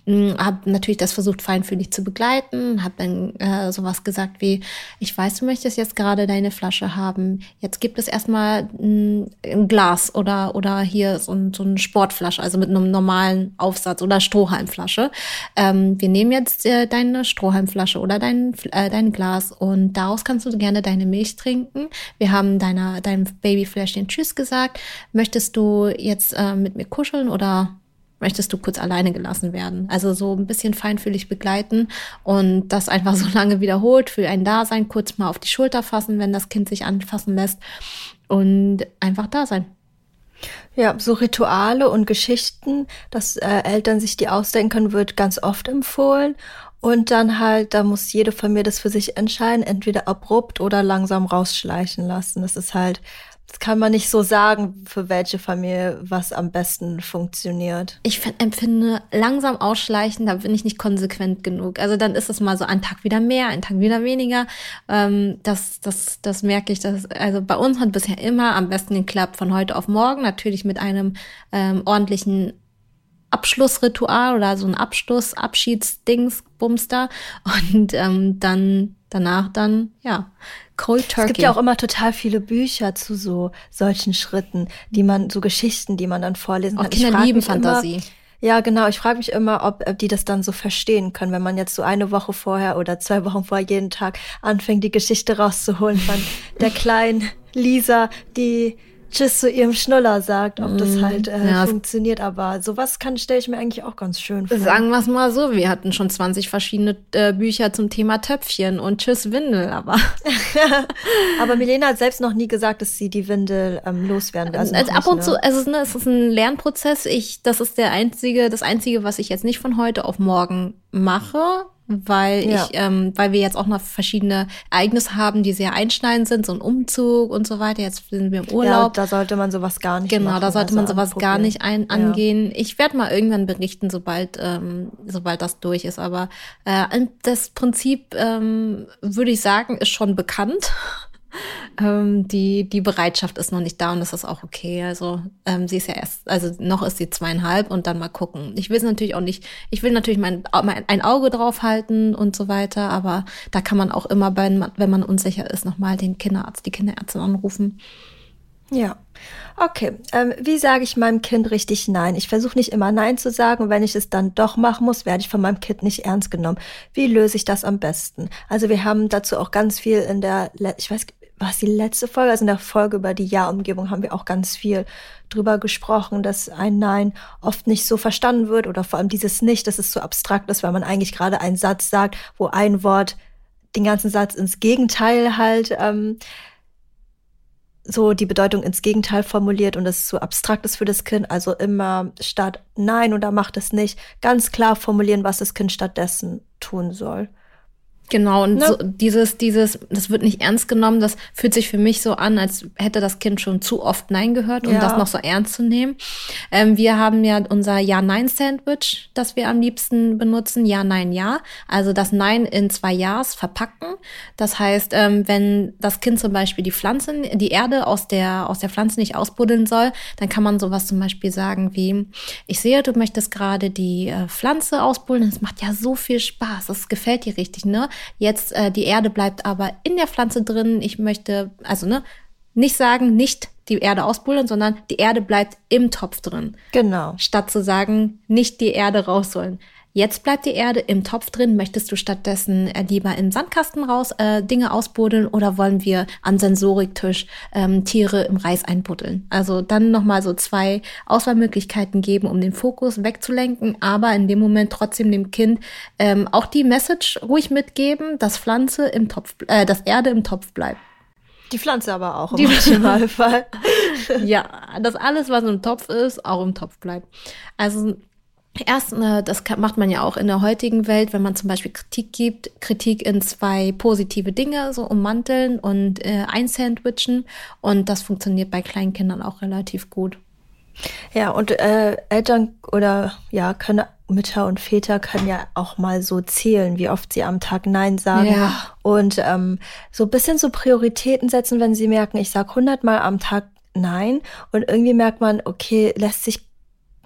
Habe natürlich das versucht, feinfühlig zu begleiten. Habe dann äh, sowas gesagt wie, ich weiß, du möchtest jetzt gerade deine Flasche haben. Jetzt gibt es erstmal mm, ein Glas oder, oder hier so, ein, so eine Sportflasche, also mit einem normalen Aufsatz oder Strohhalmflasche. Ähm, wir nehmen jetzt äh, deine Strohhalmflasche oder dein, äh, dein Glas und daraus kannst du gerne deine Milch trinken. Wir haben deiner, deinem Babyfläschchen Tschüss gesagt. Möchtest du jetzt äh, mit mir kuscheln oder möchtest du kurz alleine gelassen werden? Also so ein bisschen feinfühlig begleiten und das einfach so lange wiederholt, für ein Dasein, kurz mal auf die Schulter fassen, wenn das Kind sich anfassen lässt und einfach da sein. Ja, so Rituale und Geschichten, dass äh, Eltern sich die ausdenken können, wird ganz oft empfohlen. Und dann halt, da muss jede Familie das für sich entscheiden, entweder abrupt oder langsam rausschleichen lassen. Das ist halt, das kann man nicht so sagen, für welche Familie was am besten funktioniert. Ich find, empfinde langsam ausschleichen, da bin ich nicht konsequent genug. Also dann ist es mal so ein Tag wieder mehr, ein Tag wieder weniger. Ähm, das, das, das merke ich. Das, also bei uns hat bisher immer am besten geklappt von heute auf morgen. Natürlich mit einem ähm, ordentlichen Abschlussritual oder so ein Abschluss, Abschiedsdings, Bumster. Und ähm, dann danach dann, ja, Cold Turkey. Es gibt ja auch immer total viele Bücher zu so solchen Schritten, die man, so Geschichten, die man dann vorlesen auch kann. Kinder lieben Fantasie. Immer, ja, genau. Ich frage mich immer, ob, ob die das dann so verstehen können, wenn man jetzt so eine Woche vorher oder zwei Wochen vorher jeden Tag anfängt, die Geschichte rauszuholen von der kleinen Lisa, die Tschüss zu ihrem Schnuller sagt, ob das halt äh, Mhm. Ja, funktioniert. Aber sowas kann stelle ich mir eigentlich auch ganz schön vor. Sagen wir es mal so, wir hatten schon 20 verschiedene äh, Bücher zum Thema Töpfchen und Tschüss Windel, aber Aber Milena hat selbst noch nie gesagt, dass sie die Windel ähm, loswerden will. Also Also ab nicht, und ne? zu, also es ist, ne, es ist ein Lernprozess. Ich, das ist der einzige, das einzige, was ich jetzt nicht von heute auf morgen mache, weil Ja. ich, ähm, weil wir jetzt auch noch verschiedene Ereignisse haben, die sehr einschneidend sind, so ein Umzug und so weiter. Jetzt sind wir im Ja, Urlaub. da sollte man sowas gar nicht Genau, machen. da sollte man also sowas gar anprobieren. nicht ein, Ja. angehen. Ich werde mal irgendwann berichten, sobald, ähm, sobald das durch ist. Aber äh, das Prinzip, ähm, würde ich sagen, ist schon bekannt. ähm, die, die Bereitschaft ist noch nicht da und das ist auch okay. Also ähm, sie ist ja erst, also noch ist sie zweieinhalb und dann mal gucken. Ich will es natürlich auch nicht, ich will natürlich mein, mein ein Auge drauf halten und so weiter, aber da kann man auch immer, bei, wenn man unsicher ist, nochmal den Kinderarzt, die Kinderärztin anrufen. Ja. Okay. Ähm, wie sage ich meinem Kind richtig Nein? Ich versuche nicht immer Nein zu sagen. Und wenn ich es dann doch machen muss, werde ich von meinem Kind nicht ernst genommen. Wie löse ich das am besten? Also wir haben dazu auch ganz viel in der, ich weiß, war es die letzte Folge? Also in der Folge über die Ja-Umgebung haben wir auch ganz viel drüber gesprochen, dass ein Nein oft nicht so verstanden wird oder vor allem dieses Nicht, dass es so abstrakt ist, weil man eigentlich gerade einen Satz sagt, wo ein Wort den ganzen Satz ins Gegenteil halt ähm, so die Bedeutung ins Gegenteil formuliert und es so abstrakt ist für das Kind. Also immer statt Nein oder macht es nicht, ganz klar formulieren, was das Kind stattdessen tun soll. Genau, und ne? so dieses, dieses, das wird nicht ernst genommen, das fühlt sich für mich so an, als hätte das Kind schon zu oft Nein gehört, um ja. das noch so ernst zu nehmen. Ähm, wir haben ja unser Ja-Nein-Sandwich, das wir am liebsten benutzen, Ja, Nein, Ja. Also das Nein in zwei Ja's verpacken. Das heißt, ähm, wenn das Kind zum Beispiel die Pflanzen, die Erde aus der, aus der Pflanze nicht ausbuddeln soll, dann kann man sowas zum Beispiel sagen wie, ich sehe, du möchtest gerade die äh, Pflanze ausbuddeln, das macht ja so viel Spaß, das gefällt dir richtig, ne? Jetzt äh, die Erde bleibt aber in der Pflanze drin. Ich möchte, also ne, nicht sagen, nicht die Erde ausbuddeln, sondern die Erde bleibt im Topf drin. Genau. Statt zu sagen, nicht die Erde raus sollen. Jetzt bleibt die Erde im Topf drin. Möchtest du stattdessen äh, lieber im Sandkasten raus äh, Dinge ausbuddeln oder wollen wir am Sensoriktisch ähm, Tiere im Reis einbuddeln? Also dann nochmal so zwei Auswahlmöglichkeiten geben, um den Fokus wegzulenken, aber in dem Moment trotzdem dem Kind ähm, auch die Message ruhig mitgeben, dass Pflanze im Topf, äh, dass Erde im Topf bleibt. Die Pflanze aber auch im Optimalfall. ja, dass alles, was im Topf ist, auch im Topf bleibt. Also Erst, äh, das macht man ja auch in der heutigen Welt, wenn man zum Beispiel Kritik gibt, Kritik in zwei positive Dinge so ummanteln und äh, einsandwichen. Und das funktioniert bei kleinen Kindern auch relativ gut. Ja, und äh, Eltern oder ja, können Mütter und Väter können ja auch mal so zählen, wie oft sie am Tag Nein sagen. Ja. Und ähm, so ein bisschen so Prioritäten setzen, wenn sie merken, ich sag hundertmal am Tag Nein. Und irgendwie merkt man, okay, lässt sich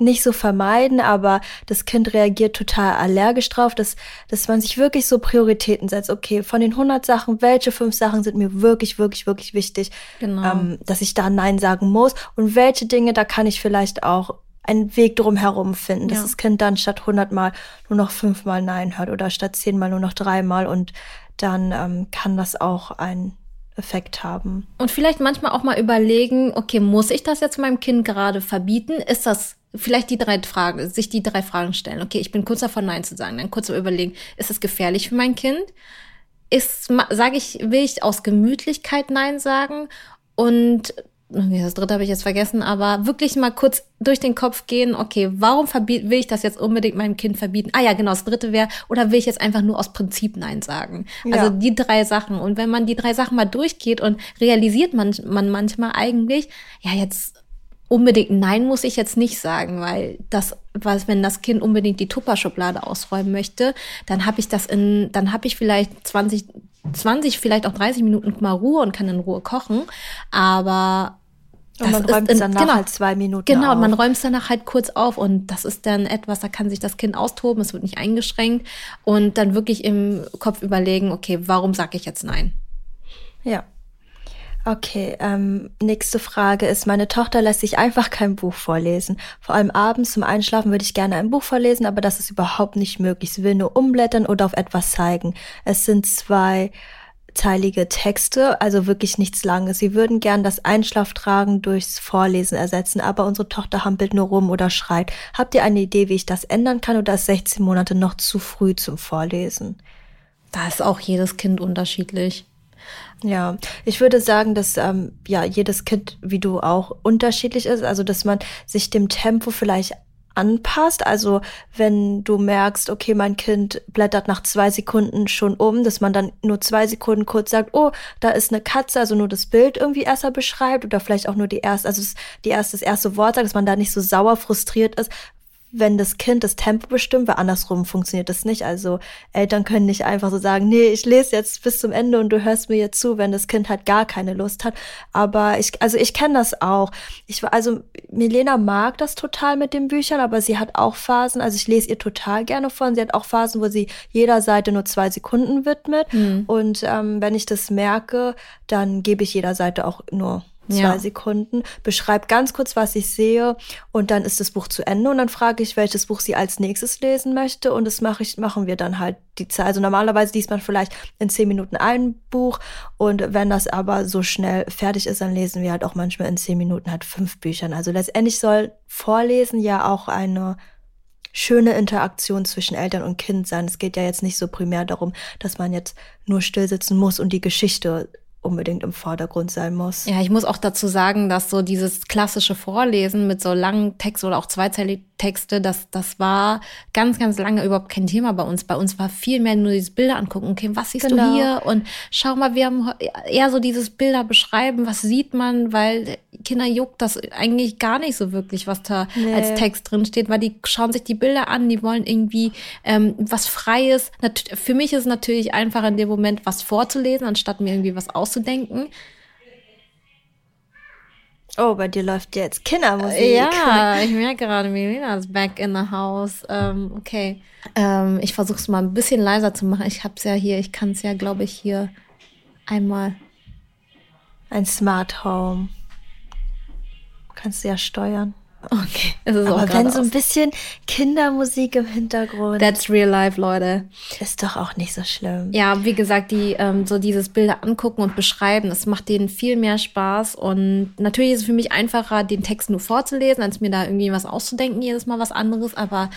nicht so vermeiden, aber das Kind reagiert total allergisch drauf, dass, dass man sich wirklich so Prioritäten setzt. Okay, von den 100 Sachen, welche fünf Sachen sind mir wirklich, wirklich, wirklich wichtig, genau. ähm, dass ich da Nein sagen muss und welche Dinge, da kann ich vielleicht auch einen Weg drumherum finden, dass ja. das Kind dann statt 100 Mal nur noch fünfmal Nein hört oder statt zehnmal nur noch dreimal und dann ähm, kann das auch ein Effekt haben. Und vielleicht manchmal auch mal überlegen, okay, muss ich das jetzt meinem Kind gerade verbieten? Ist das vielleicht die drei Fragen, sich die drei Fragen stellen. Okay, ich bin kurz davon Nein zu sagen, dann kurz überlegen, ist es gefährlich für mein Kind? Ist, sage ich, will ich aus Gemütlichkeit Nein sagen? Und das dritte habe ich jetzt vergessen, aber wirklich mal kurz durch den Kopf gehen, okay, warum will ich das jetzt unbedingt meinem Kind verbieten? Ah ja, genau, das dritte wäre, oder will ich jetzt einfach nur aus Prinzip Nein sagen? Ja. Also die drei Sachen. Und wenn man die drei Sachen mal durchgeht und realisiert man, man manchmal eigentlich, ja, jetzt unbedingt Nein muss ich jetzt nicht sagen, weil das, was, wenn das Kind unbedingt die Tupperschublade ausräumen möchte, dann habe ich das in, dann habe ich vielleicht 20, 20, vielleicht auch 30 Minuten mal Ruhe und kann in Ruhe kochen. Aber und man räumt es danach genau, halt zwei Minuten Genau, auf. man räumt es danach halt kurz auf und das ist dann etwas, da kann sich das Kind austoben, es wird nicht eingeschränkt und dann wirklich im Kopf überlegen, okay, warum sage ich jetzt nein? Ja. Okay, ähm, nächste Frage ist, meine Tochter lässt sich einfach kein Buch vorlesen. Vor allem abends zum Einschlafen würde ich gerne ein Buch vorlesen, aber das ist überhaupt nicht möglich. Sie will nur umblättern oder auf etwas zeigen. Es sind zwei teilige Texte, also wirklich nichts Langes. Sie würden gern das Einschlaftragen durchs Vorlesen ersetzen, aber unsere Tochter hampelt nur rum oder schreit. Habt ihr eine Idee, wie ich das ändern kann oder ist 16 Monate noch zu früh zum Vorlesen? Da ist auch jedes Kind unterschiedlich. Ja, ich würde sagen, dass ähm, ja jedes Kind, wie du auch, unterschiedlich ist. Also dass man sich dem Tempo vielleicht anpasst. Also wenn du merkst, okay, mein Kind blättert nach zwei Sekunden schon um, dass man dann nur zwei Sekunden kurz sagt, oh, da ist eine Katze, also nur das Bild irgendwie erstmal beschreibt oder vielleicht auch nur die erste, also die erste, das erste Wort sagt, dass man da nicht so sauer frustriert ist, wenn das Kind das Tempo bestimmt, weil andersrum funktioniert das nicht. Also Eltern können nicht einfach so sagen, nee, ich lese jetzt bis zum Ende und du hörst mir jetzt zu, wenn das Kind halt gar keine Lust hat. Aber ich, also ich kenne das auch. Ich also Milena mag das total mit den Büchern, aber sie hat auch Phasen. Also ich lese ihr total gerne von. Sie hat auch Phasen, wo sie jeder Seite nur zwei Sekunden widmet. Mhm. Und ähm, wenn ich das merke, dann gebe ich jeder Seite auch nur zwei ja. Sekunden, beschreibe ganz kurz, was ich sehe und dann ist das Buch zu Ende und dann frage ich, welches Buch sie als nächstes lesen möchte und das mache ich, machen wir dann halt die Zeit. Also normalerweise liest man vielleicht in zehn Minuten ein Buch und wenn das aber so schnell fertig ist, dann lesen wir halt auch manchmal in zehn Minuten halt fünf Büchern. Also letztendlich soll Vorlesen ja auch eine schöne Interaktion zwischen Eltern und Kind sein. Es geht ja jetzt nicht so primär darum, dass man jetzt nur still sitzen muss und die Geschichte unbedingt im Vordergrund sein muss. Ja, ich muss auch dazu sagen, dass so dieses klassische Vorlesen mit so langen Text oder auch zweizeilig Texte, das, das war ganz, ganz lange überhaupt kein Thema bei uns. Bei uns war viel mehr nur dieses Bilder angucken. Okay, was siehst genau. du hier? Und schau mal, wir haben eher so dieses Bilder beschreiben, was sieht man, weil Kinder juckt das eigentlich gar nicht so wirklich, was da nee. als Text drin steht, weil die schauen sich die Bilder an, die wollen irgendwie ähm, was Freies. Für mich ist es natürlich einfach in dem Moment, was vorzulesen, anstatt mir irgendwie was auszudenken. Oh, bei dir läuft jetzt Kindermusik. Ja, ich merke gerade, Melina ist back in the house. Ähm, okay. Ähm, ich versuche es mal ein bisschen leiser zu machen. Ich habe es ja hier, ich kann es ja, glaube ich, hier einmal. Ein Smart Home. Kannst du ja steuern. Okay. Es ist Aber wenn so ein bisschen Kindermusik im Hintergrund. That's real life, Leute. Ist doch auch nicht so schlimm. Ja, wie gesagt, die ähm, so dieses Bilder angucken und beschreiben, das macht denen viel mehr Spaß. Und natürlich ist es für mich einfacher, den Text nur vorzulesen, als mir da irgendwie was auszudenken, jedes Mal was anderes. Aber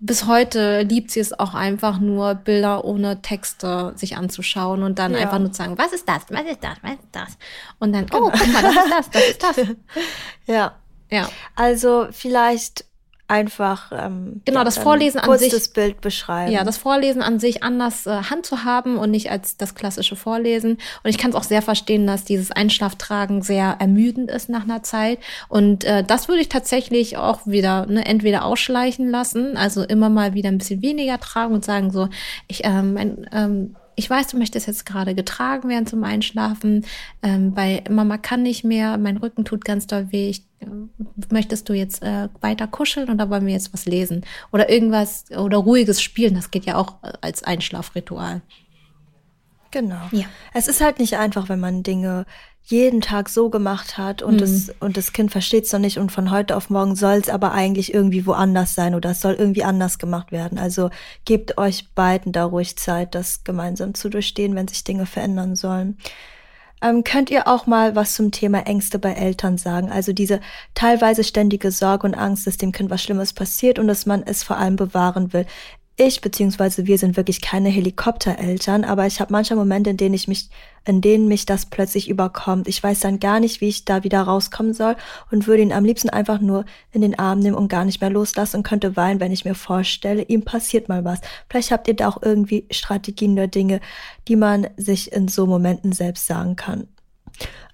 bis heute liebt sie es auch einfach nur, Bilder ohne Texte sich anzuschauen und dann ja. einfach nur zu sagen, was ist das, was ist das, was ist das? Und dann, oh, guck mal, das ist das, das ist das. ja. Ja. Also vielleicht einfach ähm, genau das Vorlesen an sich das Bild beschreiben. Ja, das Vorlesen an sich anders äh, Hand zu haben und nicht als das klassische Vorlesen. Und ich kann es auch sehr verstehen, dass dieses Einschlaftragen sehr ermüdend ist nach einer Zeit. Und äh, das würde ich tatsächlich auch wieder ne, entweder ausschleichen lassen, also immer mal wieder ein bisschen weniger tragen und sagen so, ich ähm, mein, ähm, ich weiß, du möchtest jetzt gerade getragen werden zum Einschlafen. Ähm, bei Mama kann nicht mehr, mein Rücken tut ganz doll weh. Ich, äh, möchtest du jetzt äh, weiter kuscheln oder wollen wir jetzt was lesen? Oder irgendwas oder ruhiges Spielen, das geht ja auch äh, als Einschlafritual. Genau. Ja. Es ist halt nicht einfach, wenn man Dinge jeden Tag so gemacht hat und, mhm. das, und das Kind versteht es noch nicht und von heute auf morgen soll es aber eigentlich irgendwie woanders sein oder es soll irgendwie anders gemacht werden. Also gebt euch beiden da ruhig Zeit, das gemeinsam zu durchstehen, wenn sich Dinge verändern sollen. Ähm, könnt ihr auch mal was zum Thema Ängste bei Eltern sagen? Also diese teilweise ständige Sorge und Angst, dass dem Kind was Schlimmes passiert und dass man es vor allem bewahren will ich beziehungsweise wir sind wirklich keine Helikoptereltern, aber ich habe manchmal Momente, in denen ich mich, in denen mich das plötzlich überkommt. Ich weiß dann gar nicht, wie ich da wieder rauskommen soll und würde ihn am liebsten einfach nur in den Arm nehmen und gar nicht mehr loslassen und könnte weinen, wenn ich mir vorstelle, ihm passiert mal was. Vielleicht habt ihr da auch irgendwie Strategien oder Dinge, die man sich in so Momenten selbst sagen kann.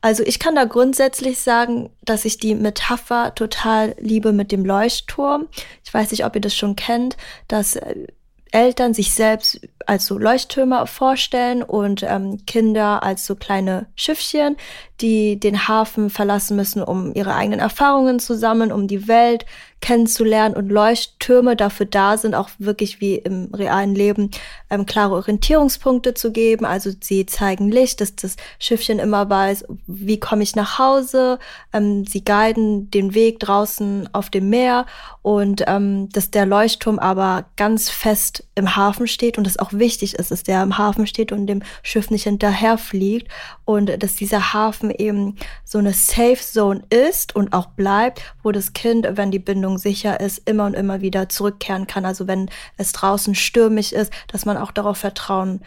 Also ich kann da grundsätzlich sagen, dass ich die Metapher total liebe mit dem Leuchtturm. Ich weiß nicht, ob ihr das schon kennt, dass äh, Eltern sich selbst als so Leuchttürme vorstellen und ähm, Kinder als so kleine Schiffchen, die den Hafen verlassen müssen, um ihre eigenen Erfahrungen zu sammeln, um die Welt kennenzulernen und Leuchttürme dafür da sind, auch wirklich wie im realen Leben ähm, klare Orientierungspunkte zu geben. Also sie zeigen Licht, dass das Schiffchen immer weiß, wie komme ich nach Hause. Ähm, sie guiden den Weg draußen auf dem Meer und ähm, dass der Leuchtturm aber ganz fest im Hafen steht und es auch wichtig ist, dass der im Hafen steht und dem Schiff nicht hinterherfliegt und dass dieser Hafen eben so eine Safe Zone ist und auch bleibt, wo das Kind, wenn die Bindung sicher ist, immer und immer wieder zurückkehren kann. Also wenn es draußen stürmisch ist, dass man auch darauf vertrauen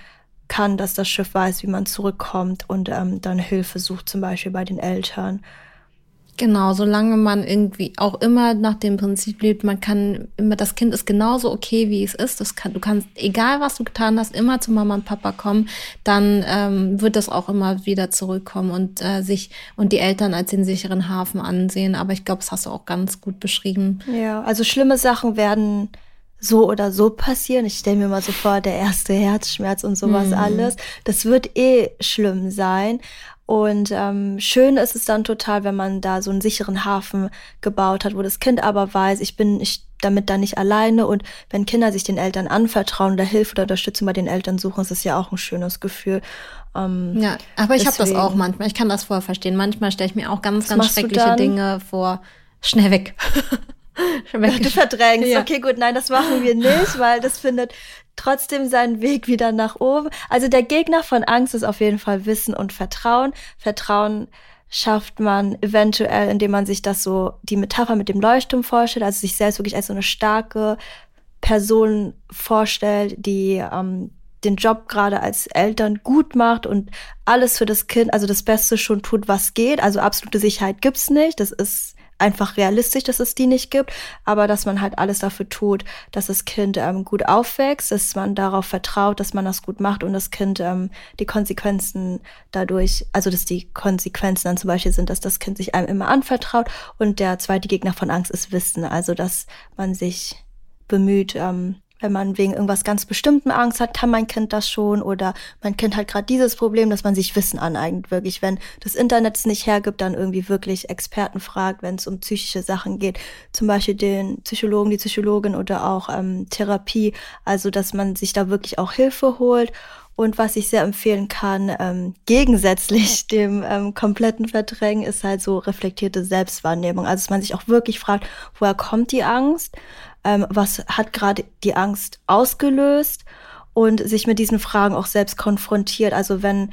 kann, dass das Schiff weiß, wie man zurückkommt und ähm, dann Hilfe sucht, zum Beispiel bei den Eltern. Genau, solange man irgendwie auch immer nach dem Prinzip lebt, man kann immer, das Kind ist genauso okay, wie es ist. Das kann, du kannst, egal was du getan hast, immer zu Mama und Papa kommen, dann ähm, wird das auch immer wieder zurückkommen und äh, sich und die Eltern als den sicheren Hafen ansehen. Aber ich glaube, das hast du auch ganz gut beschrieben. Ja, also schlimme Sachen werden so oder so passieren. Ich stelle mir mal so vor, der erste Herzschmerz und sowas mhm. alles. Das wird eh schlimm sein. Und ähm, schön ist es dann total, wenn man da so einen sicheren Hafen gebaut hat, wo das Kind aber weiß, ich bin ich damit da nicht alleine. Und wenn Kinder sich den Eltern anvertrauen oder Hilfe oder Unterstützung bei den Eltern suchen, ist es ja auch ein schönes Gefühl. Ähm, ja, aber ich habe das auch manchmal. Ich kann das voll verstehen. Manchmal stelle ich mir auch ganz, ganz schreckliche Dinge vor. Schnell weg. du verdrängst. Ja. Okay, gut, nein, das machen wir nicht, weil das findet trotzdem seinen Weg wieder nach oben. Also der Gegner von Angst ist auf jeden Fall Wissen und Vertrauen. Vertrauen schafft man eventuell, indem man sich das so, die Metapher mit dem Leuchtturm vorstellt, also sich selbst wirklich als so eine starke Person vorstellt, die ähm, den Job gerade als Eltern gut macht und alles für das Kind, also das Beste schon tut, was geht. Also absolute Sicherheit gibt's nicht. Das ist einfach realistisch, dass es die nicht gibt, aber dass man halt alles dafür tut, dass das Kind ähm, gut aufwächst, dass man darauf vertraut, dass man das gut macht und das Kind ähm, die Konsequenzen dadurch, also dass die Konsequenzen dann zum Beispiel sind, dass das Kind sich einem immer anvertraut und der zweite Gegner von Angst ist Wissen, also dass man sich bemüht, ähm, wenn man wegen irgendwas ganz Bestimmten Angst hat, kann mein Kind das schon oder mein Kind hat gerade dieses Problem, dass man sich Wissen aneignet. Wirklich, wenn das Internet es nicht hergibt, dann irgendwie wirklich Experten fragt, wenn es um psychische Sachen geht. Zum Beispiel den Psychologen, die Psychologin oder auch ähm, Therapie. Also, dass man sich da wirklich auch Hilfe holt. Und was ich sehr empfehlen kann, ähm, gegensätzlich dem ähm, kompletten Verdrängen, ist halt so reflektierte Selbstwahrnehmung. Also, dass man sich auch wirklich fragt, woher kommt die Angst? Ähm, was hat gerade die Angst ausgelöst und sich mit diesen Fragen auch selbst konfrontiert. Also wenn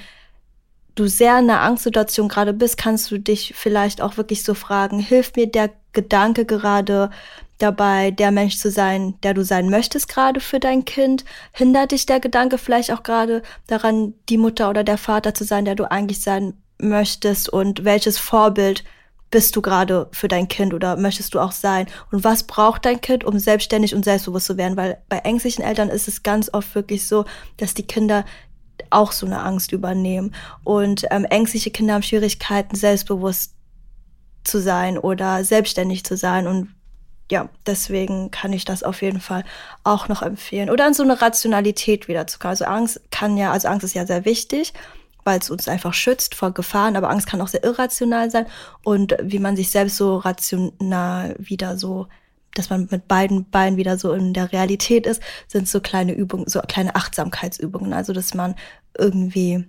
du sehr in einer Angstsituation gerade bist, kannst du dich vielleicht auch wirklich so fragen, hilft mir der Gedanke gerade dabei, der Mensch zu sein, der du sein möchtest gerade für dein Kind? Hindert dich der Gedanke vielleicht auch gerade daran, die Mutter oder der Vater zu sein, der du eigentlich sein möchtest? Und welches Vorbild bist du gerade für dein Kind oder möchtest du auch sein? Und was braucht dein Kind, um selbstständig und selbstbewusst zu werden? Weil bei ängstlichen Eltern ist es ganz oft wirklich so, dass die Kinder auch so eine Angst übernehmen. Und ähm, ängstliche Kinder haben Schwierigkeiten, selbstbewusst zu sein oder selbstständig zu sein. Und ja, deswegen kann ich das auf jeden Fall auch noch empfehlen. Oder an so eine Rationalität wiederzukommen. Also Angst kann ja, also Angst ist ja sehr wichtig weil es uns einfach schützt vor Gefahren, aber Angst kann auch sehr irrational sein und wie man sich selbst so rational wieder so dass man mit beiden Beinen wieder so in der Realität ist, sind so kleine Übungen, so kleine Achtsamkeitsübungen. Also, dass man irgendwie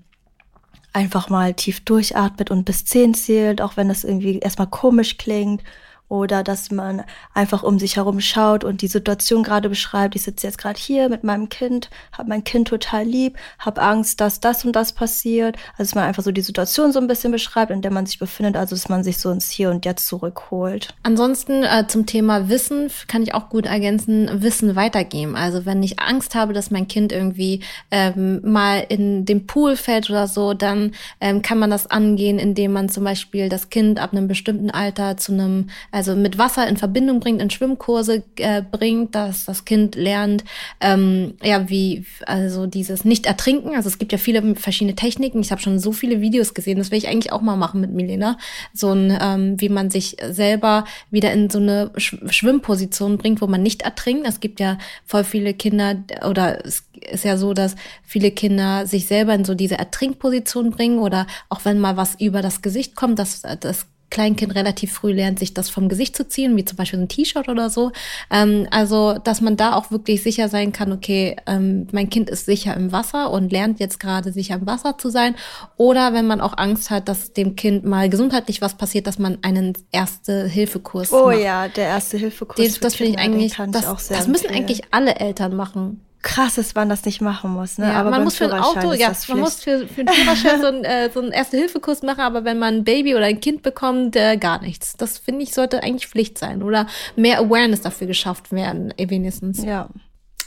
einfach mal tief durchatmet und bis zehn zählt, auch wenn das irgendwie erstmal komisch klingt oder dass man einfach um sich herum schaut und die Situation gerade beschreibt. Ich sitze jetzt gerade hier mit meinem Kind, habe mein Kind total lieb, habe Angst, dass das und das passiert. Also dass man einfach so die Situation so ein bisschen beschreibt, in der man sich befindet, also dass man sich so ins Hier und Jetzt zurückholt. Ansonsten äh, zum Thema Wissen kann ich auch gut ergänzen, Wissen weitergeben. Also wenn ich Angst habe, dass mein Kind irgendwie ähm, mal in den Pool fällt oder so, dann ähm, kann man das angehen, indem man zum Beispiel das Kind ab einem bestimmten Alter zu einem also mit Wasser in Verbindung bringt, in Schwimmkurse äh, bringt, dass das Kind lernt, ähm, ja, wie, also dieses Nicht-Ertrinken. Also es gibt ja viele verschiedene Techniken. Ich habe schon so viele Videos gesehen, das will ich eigentlich auch mal machen mit Milena. So ein, ähm, wie man sich selber wieder in so eine Sch Schwimmposition bringt, wo man nicht ertrinkt. Es gibt ja voll viele Kinder, oder es ist ja so, dass viele Kinder sich selber in so diese Ertrinkposition bringen oder auch wenn mal was über das Gesicht kommt, dass das Kleinkind relativ früh lernt, sich das vom Gesicht zu ziehen, wie zum Beispiel ein T-Shirt oder so. Ähm, also, dass man da auch wirklich sicher sein kann, okay, ähm, mein Kind ist sicher im Wasser und lernt jetzt gerade sicher im Wasser zu sein. Oder wenn man auch Angst hat, dass dem Kind mal gesundheitlich was passiert, dass man einen Erste-Hilfe-Kurs Oh macht. ja, der Erste-Hilfe-Kurs. Das, das finde ich eigentlich, das, das müssen eigentlich alle Eltern machen krass ist, man das nicht machen muss. Ne? Ja, aber man muss für ein Auto, ja, man muss für, für einen Führerschein so einen, äh, so einen Erste-Hilfe-Kurs machen, aber wenn man ein Baby oder ein Kind bekommt, äh, gar nichts. Das finde ich sollte eigentlich Pflicht sein oder mehr Awareness dafür geschafft werden, eh, wenigstens. Ja.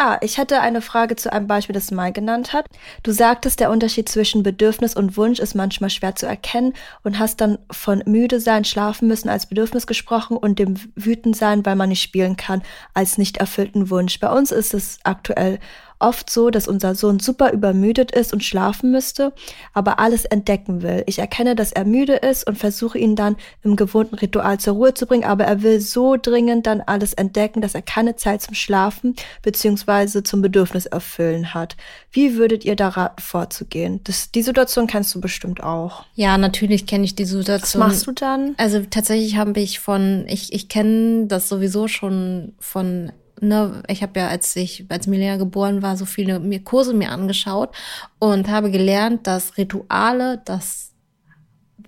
Ah, ich hatte eine Frage zu einem Beispiel, das Mai genannt hat. Du sagtest, der Unterschied zwischen Bedürfnis und Wunsch ist manchmal schwer zu erkennen und hast dann von müde sein, schlafen müssen als Bedürfnis gesprochen und dem wütend sein, weil man nicht spielen kann, als nicht erfüllten Wunsch. Bei uns ist es aktuell oft so, dass unser Sohn super übermüdet ist und schlafen müsste, aber alles entdecken will. Ich erkenne, dass er müde ist und versuche ihn dann im gewohnten Ritual zur Ruhe zu bringen, aber er will so dringend dann alles entdecken, dass er keine Zeit zum Schlafen beziehungsweise zum Bedürfnis erfüllen hat. Wie würdet ihr da raten, vorzugehen? Das, die Situation kennst du bestimmt auch. Ja, natürlich kenne ich die Situation. Was machst du dann? Also tatsächlich habe ich von, ich, ich kenne das sowieso schon von ne, ich habe ja, als ich als Milena geboren war, so viele mir Kurse mir angeschaut und habe gelernt, dass Rituale das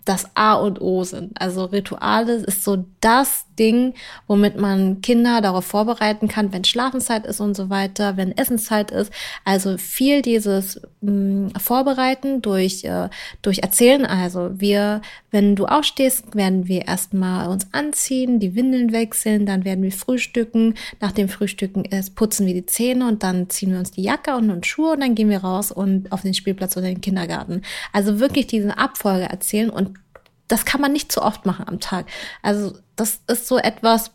das A und O sind. Also Rituale ist so das Ding, womit man Kinder darauf vorbereiten kann, wenn Schlafenszeit ist und so weiter, wenn Essenszeit ist. Also viel dieses mh, mm, Vorbereiten durch, äh, durch Erzählen. Also wir, wenn du aufstehst, werden wir erstmal uns anziehen, die Windeln wechseln, dann werden wir frühstücken. Nach dem Frühstücken ist, putzen wir die Zähne und dann ziehen wir uns die Jacke und, und Schuhe und dann gehen wir raus und auf den Spielplatz oder den Kindergarten. Also wirklich diese Abfolge erzählen und das kann man nicht zu oft machen am Tag. Also das ist so etwas,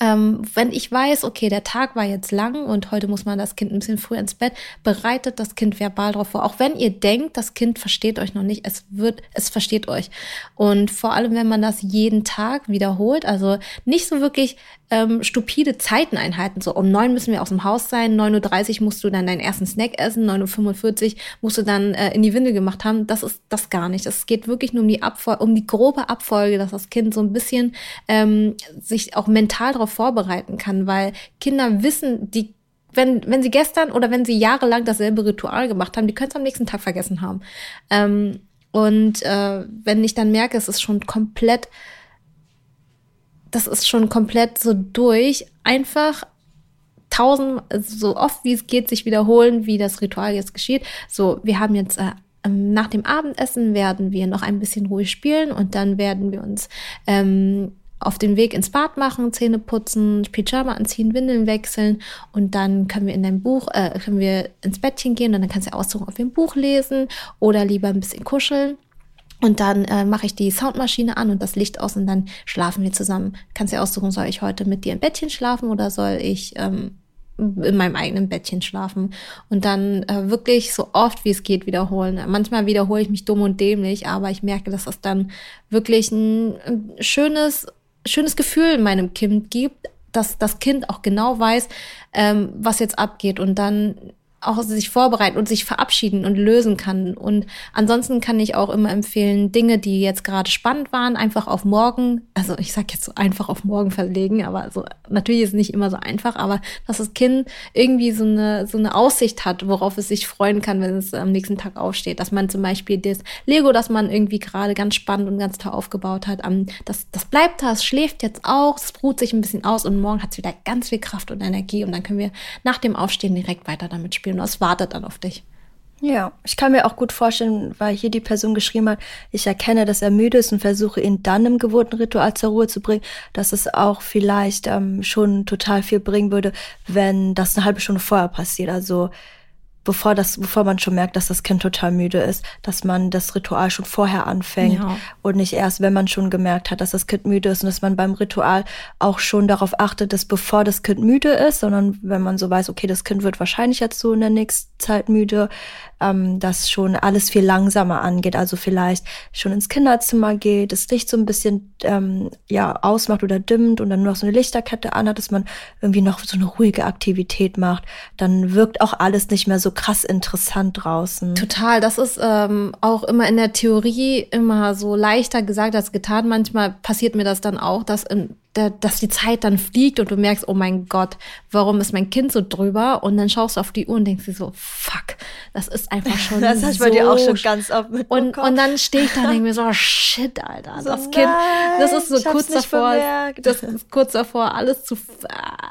ähm, wenn ich weiß, okay, der Tag war jetzt lang und heute muss man das Kind ein bisschen früh ins Bett, bereitet das Kind verbal darauf vor. Auch wenn ihr denkt, das Kind versteht euch noch nicht, es wird, es versteht euch. Und vor allem, wenn man das jeden Tag wiederholt, also nicht so wirklich ähm, stupide Zeiten einhalten. So um neun müssen wir aus dem Haus sein, 9.30 Uhr musst du dann deinen ersten Snack essen, 9.45 Uhr musst du dann äh, in die Windel gemacht haben. Das ist das gar nicht. Es geht wirklich nur um die Abfolge, um die grobe Abfolge, dass das Kind so ein bisschen ähm, sich auch mental darauf vorbereiten kann, weil Kinder wissen, die wenn, wenn sie gestern oder wenn sie jahrelang dasselbe Ritual gemacht haben, die können es am nächsten Tag vergessen haben. Ähm, und äh, wenn ich dann merke, es ist schon komplett das ist schon komplett so durch. Einfach tausend, so oft wie es geht, sich wiederholen, wie das Ritual jetzt geschieht. So, wir haben jetzt äh, ähm, nach dem Abendessen werden wir noch ein bisschen ruhig spielen und dann werden wir uns ähm, auf den Weg ins Bad machen, Zähne putzen, Pyjama anziehen, Windeln wechseln und dann können wir in dein Buch, äh, können wir ins Bettchen gehen und dann kannst du aussuchen, ob wir ein Buch lesen oder lieber ein bisschen kuscheln. Und dann äh, mache ich die Soundmaschine an und das Licht aus und dann schlafen wir zusammen. Kannst dir aussuchen, soll ich heute mit dir im Bettchen schlafen oder soll ich ähm, in meinem eigenen Bettchen schlafen und dann äh, wirklich so oft wie es geht wiederholen. Manchmal wiederhole ich mich dumm und dämlich, aber ich merke, dass das dann wirklich ein, ein schönes, schönes Gefühl in meinem Kind gibt, dass das Kind auch genau weiß, ähm, was jetzt abgeht und dann auch sich vorbereiten und sich verabschieden und lösen kann. Und ansonsten kann ich auch immer empfehlen, Dinge, die jetzt gerade spannend waren, einfach auf morgen, also ich sag jetzt so einfach auf morgen verlegen, aber so natürlich ist es nicht immer so einfach, aber dass das Kind irgendwie so eine so eine Aussicht hat, worauf es sich freuen kann, wenn es am nächsten Tag aufsteht. Dass man zum Beispiel das Lego, das man irgendwie gerade ganz spannend und ganz toll aufgebaut hat, das das bleibt da, es schläft jetzt auch, es ruht sich ein bisschen aus und morgen hat es wieder ganz viel Kraft und Energie und dann können wir nach dem Aufstehen direkt weiter damit spielen und das wartet dann auf dich. Ja, ich kann mir auch gut vorstellen, weil hier die Person geschrieben hat, ich erkenne, dass er müde ist und versuche ihn dann im Geburtenritual zur Ruhe zu bringen, dass es auch vielleicht ähm, schon total viel bringen würde, wenn das eine halbe Stunde vorher passiert. Also bevor das, bevor man schon merkt, dass das Kind total müde ist, dass man das Ritual schon vorher anfängt ja. und nicht erst, wenn man schon gemerkt hat, dass das Kind müde ist und dass man beim Ritual auch schon darauf achtet, dass bevor das Kind müde ist, sondern wenn man so weiß, okay, das Kind wird wahrscheinlich jetzt so in der nächsten Zeit müde, ähm, dass schon alles viel langsamer angeht. Also vielleicht schon ins Kinderzimmer geht, das Licht so ein bisschen ähm, ja ausmacht oder dimmt und dann nur noch so eine Lichterkette anhat, dass man irgendwie noch so eine ruhige Aktivität macht. Dann wirkt auch alles nicht mehr so krass interessant draußen. Total. Das ist ähm, auch immer in der Theorie immer so leichter gesagt als getan. Manchmal passiert mir das dann auch, dass in dass die Zeit dann fliegt und du merkst, oh mein Gott, warum ist mein Kind so drüber? Und dann schaust du auf die Uhr und denkst dir so, fuck, das ist einfach schon Das hast so bei dir auch schon ganz oft mitbekommen. Und, und dann stehe ich da und denke mir so, oh, shit, Alter, so, das Kind, das ist so kurz davor, bemerkt. das ist kurz davor, alles zu,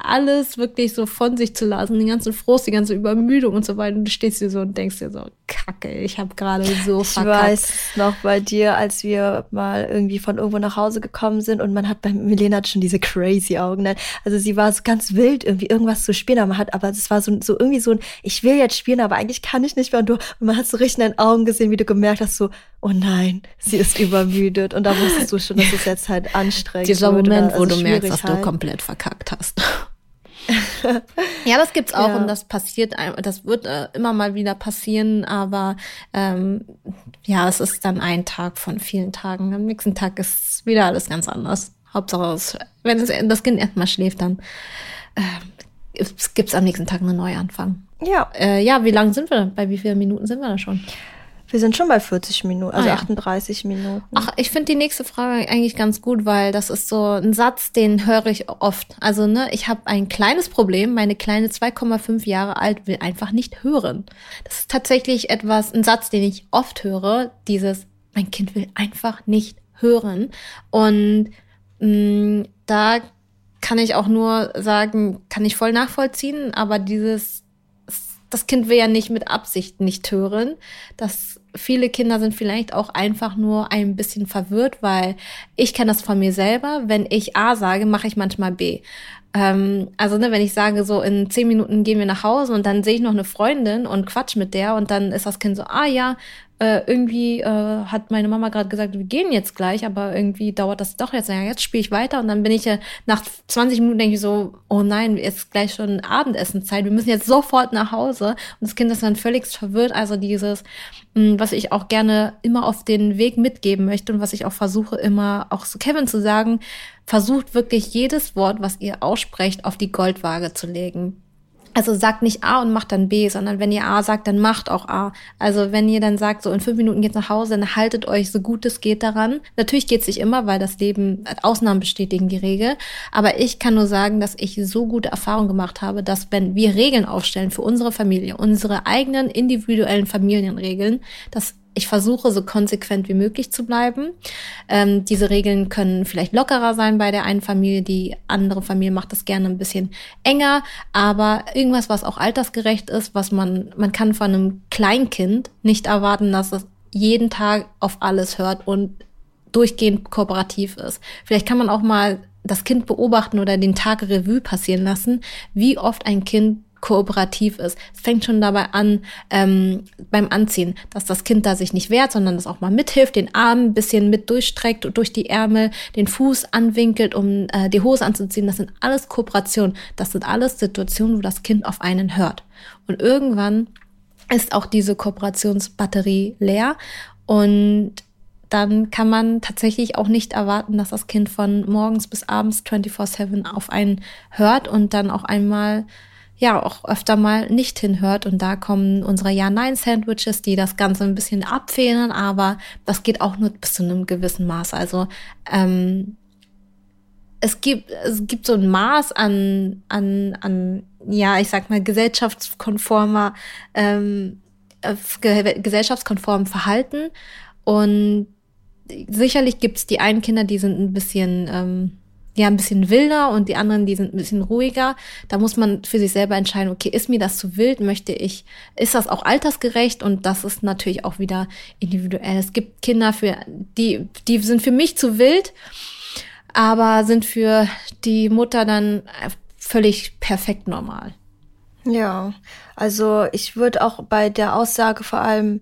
alles wirklich so von sich zu lassen, den ganzen Frust, die ganze Übermüdung und so weiter. Und du stehst dir so und denkst dir so, kacke, ich habe gerade so ich verkackt. Ich weiß noch bei dir, als wir mal irgendwie von irgendwo nach Hause gekommen sind und man hat bei Milena schon diese crazy Augen. Ne? Also sie war so ganz wild, irgendwie irgendwas zu spielen, aber man hat, aber es war so, so irgendwie so ein, ich will jetzt spielen, aber eigentlich kann ich nicht mehr. Und, du, und man hat so richtig in deinen Augen gesehen, wie du gemerkt hast, so, oh nein, sie ist übermüdet. Und da wusstest du schon, dass es jetzt halt anstrengend Dieser Moment, also wo du merkst, dass halt. du komplett verkackt hast. ja, das gibt's auch ja. und das passiert, das wird äh, immer mal wieder passieren, aber ähm, ja, es ist dann ein Tag von vielen Tagen. Am nächsten Tag ist wieder alles ganz anders. Hauptsache, es, wenn es, das Kind erstmal schläft, dann äh, gibt es am nächsten Tag einen Neuanfang. Ja. Äh, ja, wie lange sind wir? Bei wie vielen Minuten sind wir da schon? Wir sind schon bei 40 Minuten, also ah, ja. 38 Minuten. Ach, ich finde die nächste Frage eigentlich ganz gut, weil das ist so ein Satz, den höre ich oft. Also, ne, ich habe ein kleines Problem. Meine kleine 2,5 Jahre alt will einfach nicht hören. Das ist tatsächlich etwas, ein Satz, den ich oft höre. Dieses, mein Kind will einfach nicht hören. Und da kann ich auch nur sagen, kann ich voll nachvollziehen, aber dieses, das Kind will ja nicht mit Absicht nicht hören. Das, viele Kinder sind vielleicht auch einfach nur ein bisschen verwirrt, weil ich kenne das von mir selber. Wenn ich A sage, mache ich manchmal B. Ähm, also, ne, wenn ich sage, so in zehn Minuten gehen wir nach Hause und dann sehe ich noch eine Freundin und quatsch mit der und dann ist das Kind so, ah ja, äh, irgendwie äh, hat meine Mama gerade gesagt, wir gehen jetzt gleich, aber irgendwie dauert das doch jetzt. Ja, jetzt spiele ich weiter und dann bin ich äh, nach 20 Minuten denke ich so, oh nein, jetzt gleich schon Abendessenzeit, wir müssen jetzt sofort nach Hause. Und das Kind ist dann völlig verwirrt. Also dieses, mh, hm, was ich auch gerne immer auf den Weg mitgeben möchte und was ich auch versuche immer auch zu Kevin zu sagen, versucht wirklich jedes Wort, was ihr aussprecht, auf die Goldwaage zu legen. Also sagt nicht A und macht dann B, sondern wenn ihr A sagt, dann macht auch A. Also wenn ihr dann sagt, so in fünf Minuten geht's nach Hause, dann haltet euch so gut es geht daran. Natürlich geht's nicht immer, weil das Leben, Ausnahmen bestätigen die Regel. Aber ich kann nur sagen, dass ich so gute Erfahrungen gemacht habe, dass wenn wir Regeln aufstellen für unsere Familie, unsere eigenen individuellen Familienregeln, dass ich versuche, so konsequent wie möglich zu bleiben. Ähm, diese Regeln können vielleicht lockerer sein bei der einen Familie, die andere Familie macht das gerne ein bisschen enger, aber irgendwas, was auch altersgerecht ist, was man, man kann von einem Kleinkind nicht erwarten, dass es jeden Tag auf alles hört und durchgehend kooperativ ist. Vielleicht kann man auch mal das Kind beobachten oder den Tag Revue passieren lassen, wie oft ein Kind kooperativ ist. Es fängt schon dabei an, ähm, beim Anziehen, dass das Kind da sich nicht wehrt, sondern das auch mal mithilft, den Arm ein bisschen mit durchstreckt und durch die Ärmel, den Fuß anwinkelt, um äh, die Hose anzuziehen. Das sind alles Kooperationen. Das sind alles Situationen, wo das Kind auf einen hört. Und irgendwann ist auch diese Kooperationsbatterie leer und dann kann man tatsächlich auch nicht erwarten, dass das Kind von morgens bis abends 24-7 auf einen hört und dann auch einmal ja auch öfter mal nicht hinhört. Und da kommen unsere Ja-Nein-Sandwiches, die das Ganze ein bisschen abfedern, aber das geht auch nur bis zu einem gewissen Maß. Also ähm, es gibt, es gibt so ein Maß an, an, an, ja, ich sag mal, gesellschaftskonformer, ähm, äh, gesellschaftskonformem Verhalten. Und sicherlich gibt's die einen Kinder, die sind ein bisschen ähm, ja ein bisschen wilder und die anderen, die sind ein bisschen ruhiger. Da muss man für sich selber entscheiden, okay, ist mir das zu wild? Möchte ich, ist das auch altersgerecht? Und das ist natürlich auch wieder individuell. Es gibt Kinder für, die, die sind für mich zu wild, aber sind für die Mutter dann völlig perfekt normal. Ja, also ich würde auch bei der Aussage vor allem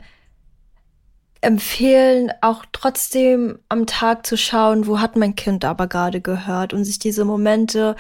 empfehlen, auch trotzdem am Tag zu schauen, wo hat mein Kind aber gerade gehört und sich diese Momente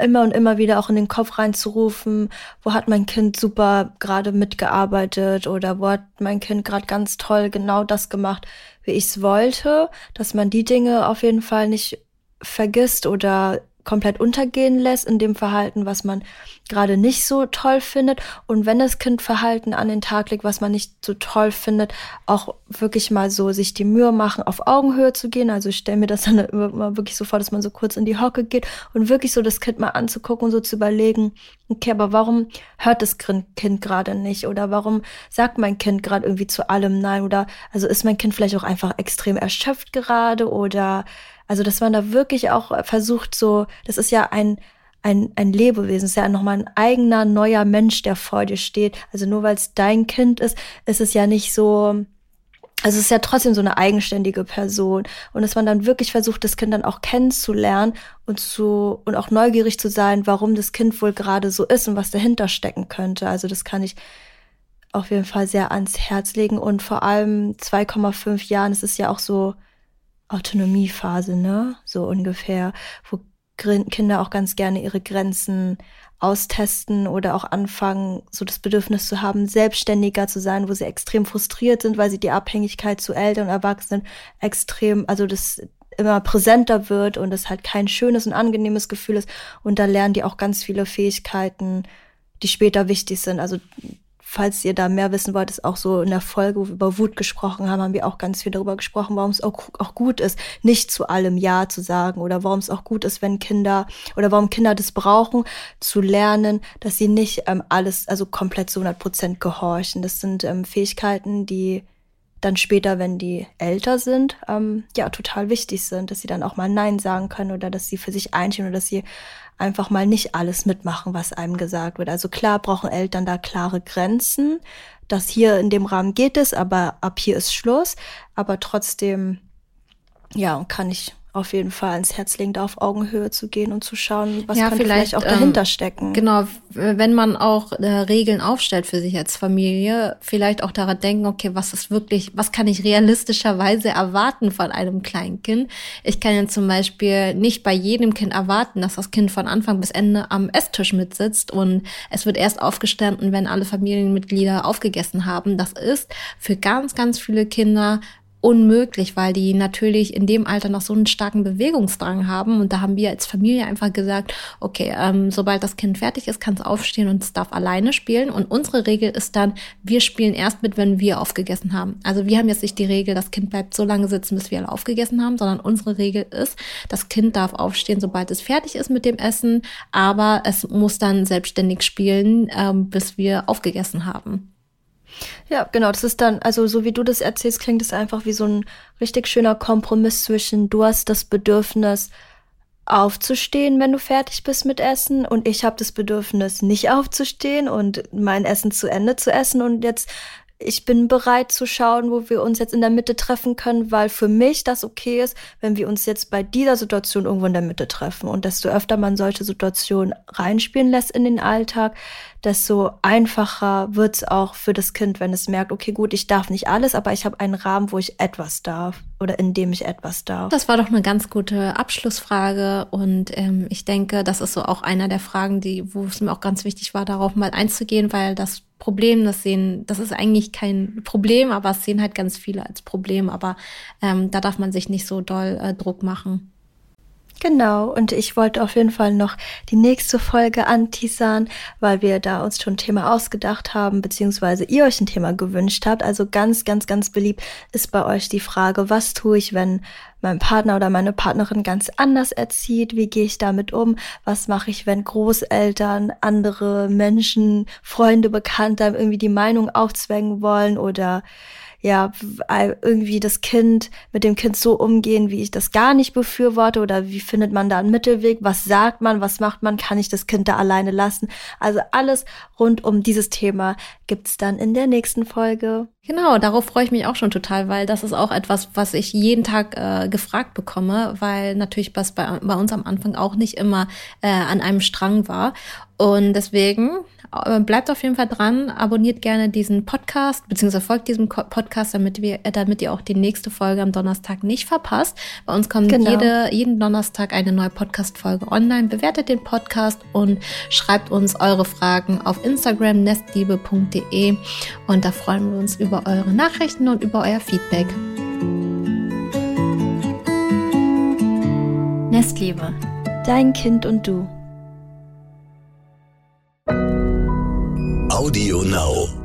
immer und immer wieder auch in den Kopf reinzurufen, wo hat mein Kind super gerade mitgearbeitet oder wo hat mein Kind gerade ganz toll genau das gemacht, wie ich es wollte, dass man die Dinge auf jeden Fall nicht vergisst oder komplett untergehen lässt in dem Verhalten, was man gerade nicht so toll findet. Und wenn das Kind Verhalten an den Tag legt, was man nicht so toll findet, auch wirklich mal so sich die Mühe machen, auf Augenhöhe zu gehen. Also ich stelle mir das dann immer wirklich so vor, dass man so kurz in die Hocke geht und wirklich so das Kind mal anzugucken und so zu überlegen, okay, aber warum hört das Kind gerade nicht? Oder warum sagt mein Kind gerade irgendwie zu allem Nein? Oder also ist mein Kind vielleicht auch einfach extrem erschöpft gerade oder also, dass man da wirklich auch versucht, so, das ist ja ein, ein, ein Lebewesen, ist ja nochmal ein eigener, neuer Mensch, der vor dir steht. Also nur weil es dein Kind ist, ist es ja nicht so, also es ist ja trotzdem so eine eigenständige Person. Und dass man dann wirklich versucht, das Kind dann auch kennenzulernen und zu, und auch neugierig zu sein, warum das Kind wohl gerade so ist und was dahinter stecken könnte. Also das kann ich auf jeden Fall sehr ans Herz legen. Und vor allem 2,5 Jahren, es ist ja auch so, Autonomiephase, ne? So ungefähr, wo Kinder auch ganz gerne ihre Grenzen austesten oder auch anfangen, so das Bedürfnis zu haben, selbstständiger zu sein, wo sie extrem frustriert sind, weil sie die Abhängigkeit zu Eltern und Erwachsenen extrem, also das immer präsenter wird und es halt kein schönes und angenehmes Gefühl ist. Und da lernen die auch ganz viele Fähigkeiten, die später wichtig sind. Also falls ihr da mehr wissen wollt, ist auch so in der Folge, wo wir über Wut gesprochen haben, haben wir auch ganz viel darüber gesprochen, warum es auch, auch gut ist, nicht zu allem Ja zu sagen oder warum es auch gut ist, wenn Kinder oder warum Kinder das brauchen, zu lernen, dass sie nicht ähm, alles, also komplett zu 100 Prozent gehorchen. Das sind ähm, Fähigkeiten, die dann später, wenn die älter sind, ähm, ja, total wichtig sind, dass sie dann auch mal Nein sagen können oder dass sie für sich einstehen oder dass sie einfach mal nicht alles mitmachen, was einem gesagt wird. Also klar brauchen Eltern da klare Grenzen. Das hier in dem Rahmen geht es, aber ab hier ist Schluss. Aber trotzdem, ja, kann ich auf jeden Fall ans Herz legen, da auf Augenhöhe zu gehen und zu schauen, was ja, kann vielleicht, vielleicht auch dahinter ähm, stecken. Genau, wenn man auch äh, Regeln aufstellt für sich als Familie, vielleicht auch daran denken, okay, was ist wirklich, was kann ich realistischerweise erwarten von einem kleinen Kind? Ich kann ja zum Beispiel nicht bei jedem Kind erwarten, dass das Kind von Anfang bis Ende am Esstisch mitsitzt und es wird erst aufgestanden, wenn alle Familienmitglieder aufgegessen haben. Das ist für ganz, ganz viele Kinder unmöglich, weil die natürlich in dem Alter noch so einen starken Bewegungsdrang haben. Und da haben wir als Familie einfach gesagt, okay, ähm, sobald das Kind fertig ist, kann es aufstehen und es darf alleine spielen. Und unsere Regel ist dann, wir spielen erst mit, wenn wir aufgegessen haben. Also wir haben jetzt nicht die Regel, das Kind bleibt so lange sitzen, bis wir alle aufgegessen haben, sondern unsere Regel ist, das Kind darf aufstehen, sobald es fertig ist mit dem Essen, aber es muss dann selbstständig spielen, ähm, bis wir aufgegessen haben. Ja, genau. Das ist dann, also so wie du das erzählst, klingt es einfach wie so ein richtig schöner Kompromiss zwischen, du hast das Bedürfnis, aufzustehen, wenn du fertig bist mit Essen und ich habe das Bedürfnis, nicht aufzustehen und mein Essen zu Ende zu essen und jetzt ich bin bereit zu schauen, wo wir uns jetzt in der Mitte treffen können, weil für mich das okay ist, wenn wir uns jetzt bei dieser Situation irgendwo in der Mitte treffen. Und desto öfter man solche Situationen reinspielen lässt in den Alltag, desto einfacher wird's auch für das Kind, wenn es merkt, okay, gut, ich darf nicht alles, aber ich habe einen Rahmen, wo ich etwas darf oder in dem ich etwas darf. Das war doch eine ganz gute Abschlussfrage und ähm, ich denke, das ist so auch einer der Fragen, die, wo es mir auch ganz wichtig war, darauf mal einzugehen, weil das Problem, das sehen, das ist eigentlich kein Problem, aber es sehen halt ganz viele als Problem, aber ähm, da darf man sich nicht so doll äh, Druck machen. Genau, und ich wollte auf jeden Fall noch die nächste Folge anteasern, weil wir da uns schon ein Thema ausgedacht haben, beziehungsweise ihr euch ein Thema gewünscht habt. Also ganz, ganz, ganz beliebt ist bei euch die Frage, was tue ich, wenn mein Partner oder meine Partnerin ganz anders erzieht? Wie gehe ich damit um? Was mache ich, wenn Großeltern, andere Menschen, Freunde, Bekannte irgendwie die Meinung aufzwängen wollen oder ja, irgendwie das Kind, mit dem Kind so umgehen, wie ich das gar nicht befürworte oder wie findet man da einen Mittelweg? Was sagt man? Was macht man? Kann ich das Kind da alleine lassen? Also alles rund um dieses Thema gibt's dann in der nächsten Folge. Genau, darauf freue ich mich auch schon total, weil das ist auch etwas, was ich jeden Tag äh, gefragt bekomme, weil natürlich was bei, bei uns am Anfang auch nicht immer äh, an einem Strang war. Und deswegen äh, bleibt auf jeden Fall dran, abonniert gerne diesen Podcast, beziehungsweise folgt diesem Podcast, damit wir, äh, damit ihr auch die nächste Folge am Donnerstag nicht verpasst. Bei uns kommt genau. jede, jeden Donnerstag eine neue Podcast-Folge online. Bewertet den Podcast und schreibt uns eure Fragen auf Instagram nestliebe.de und da freuen wir uns über eure Nachrichten und über euer Feedback. Nestliebe. Dein Kind und du. Audio Now.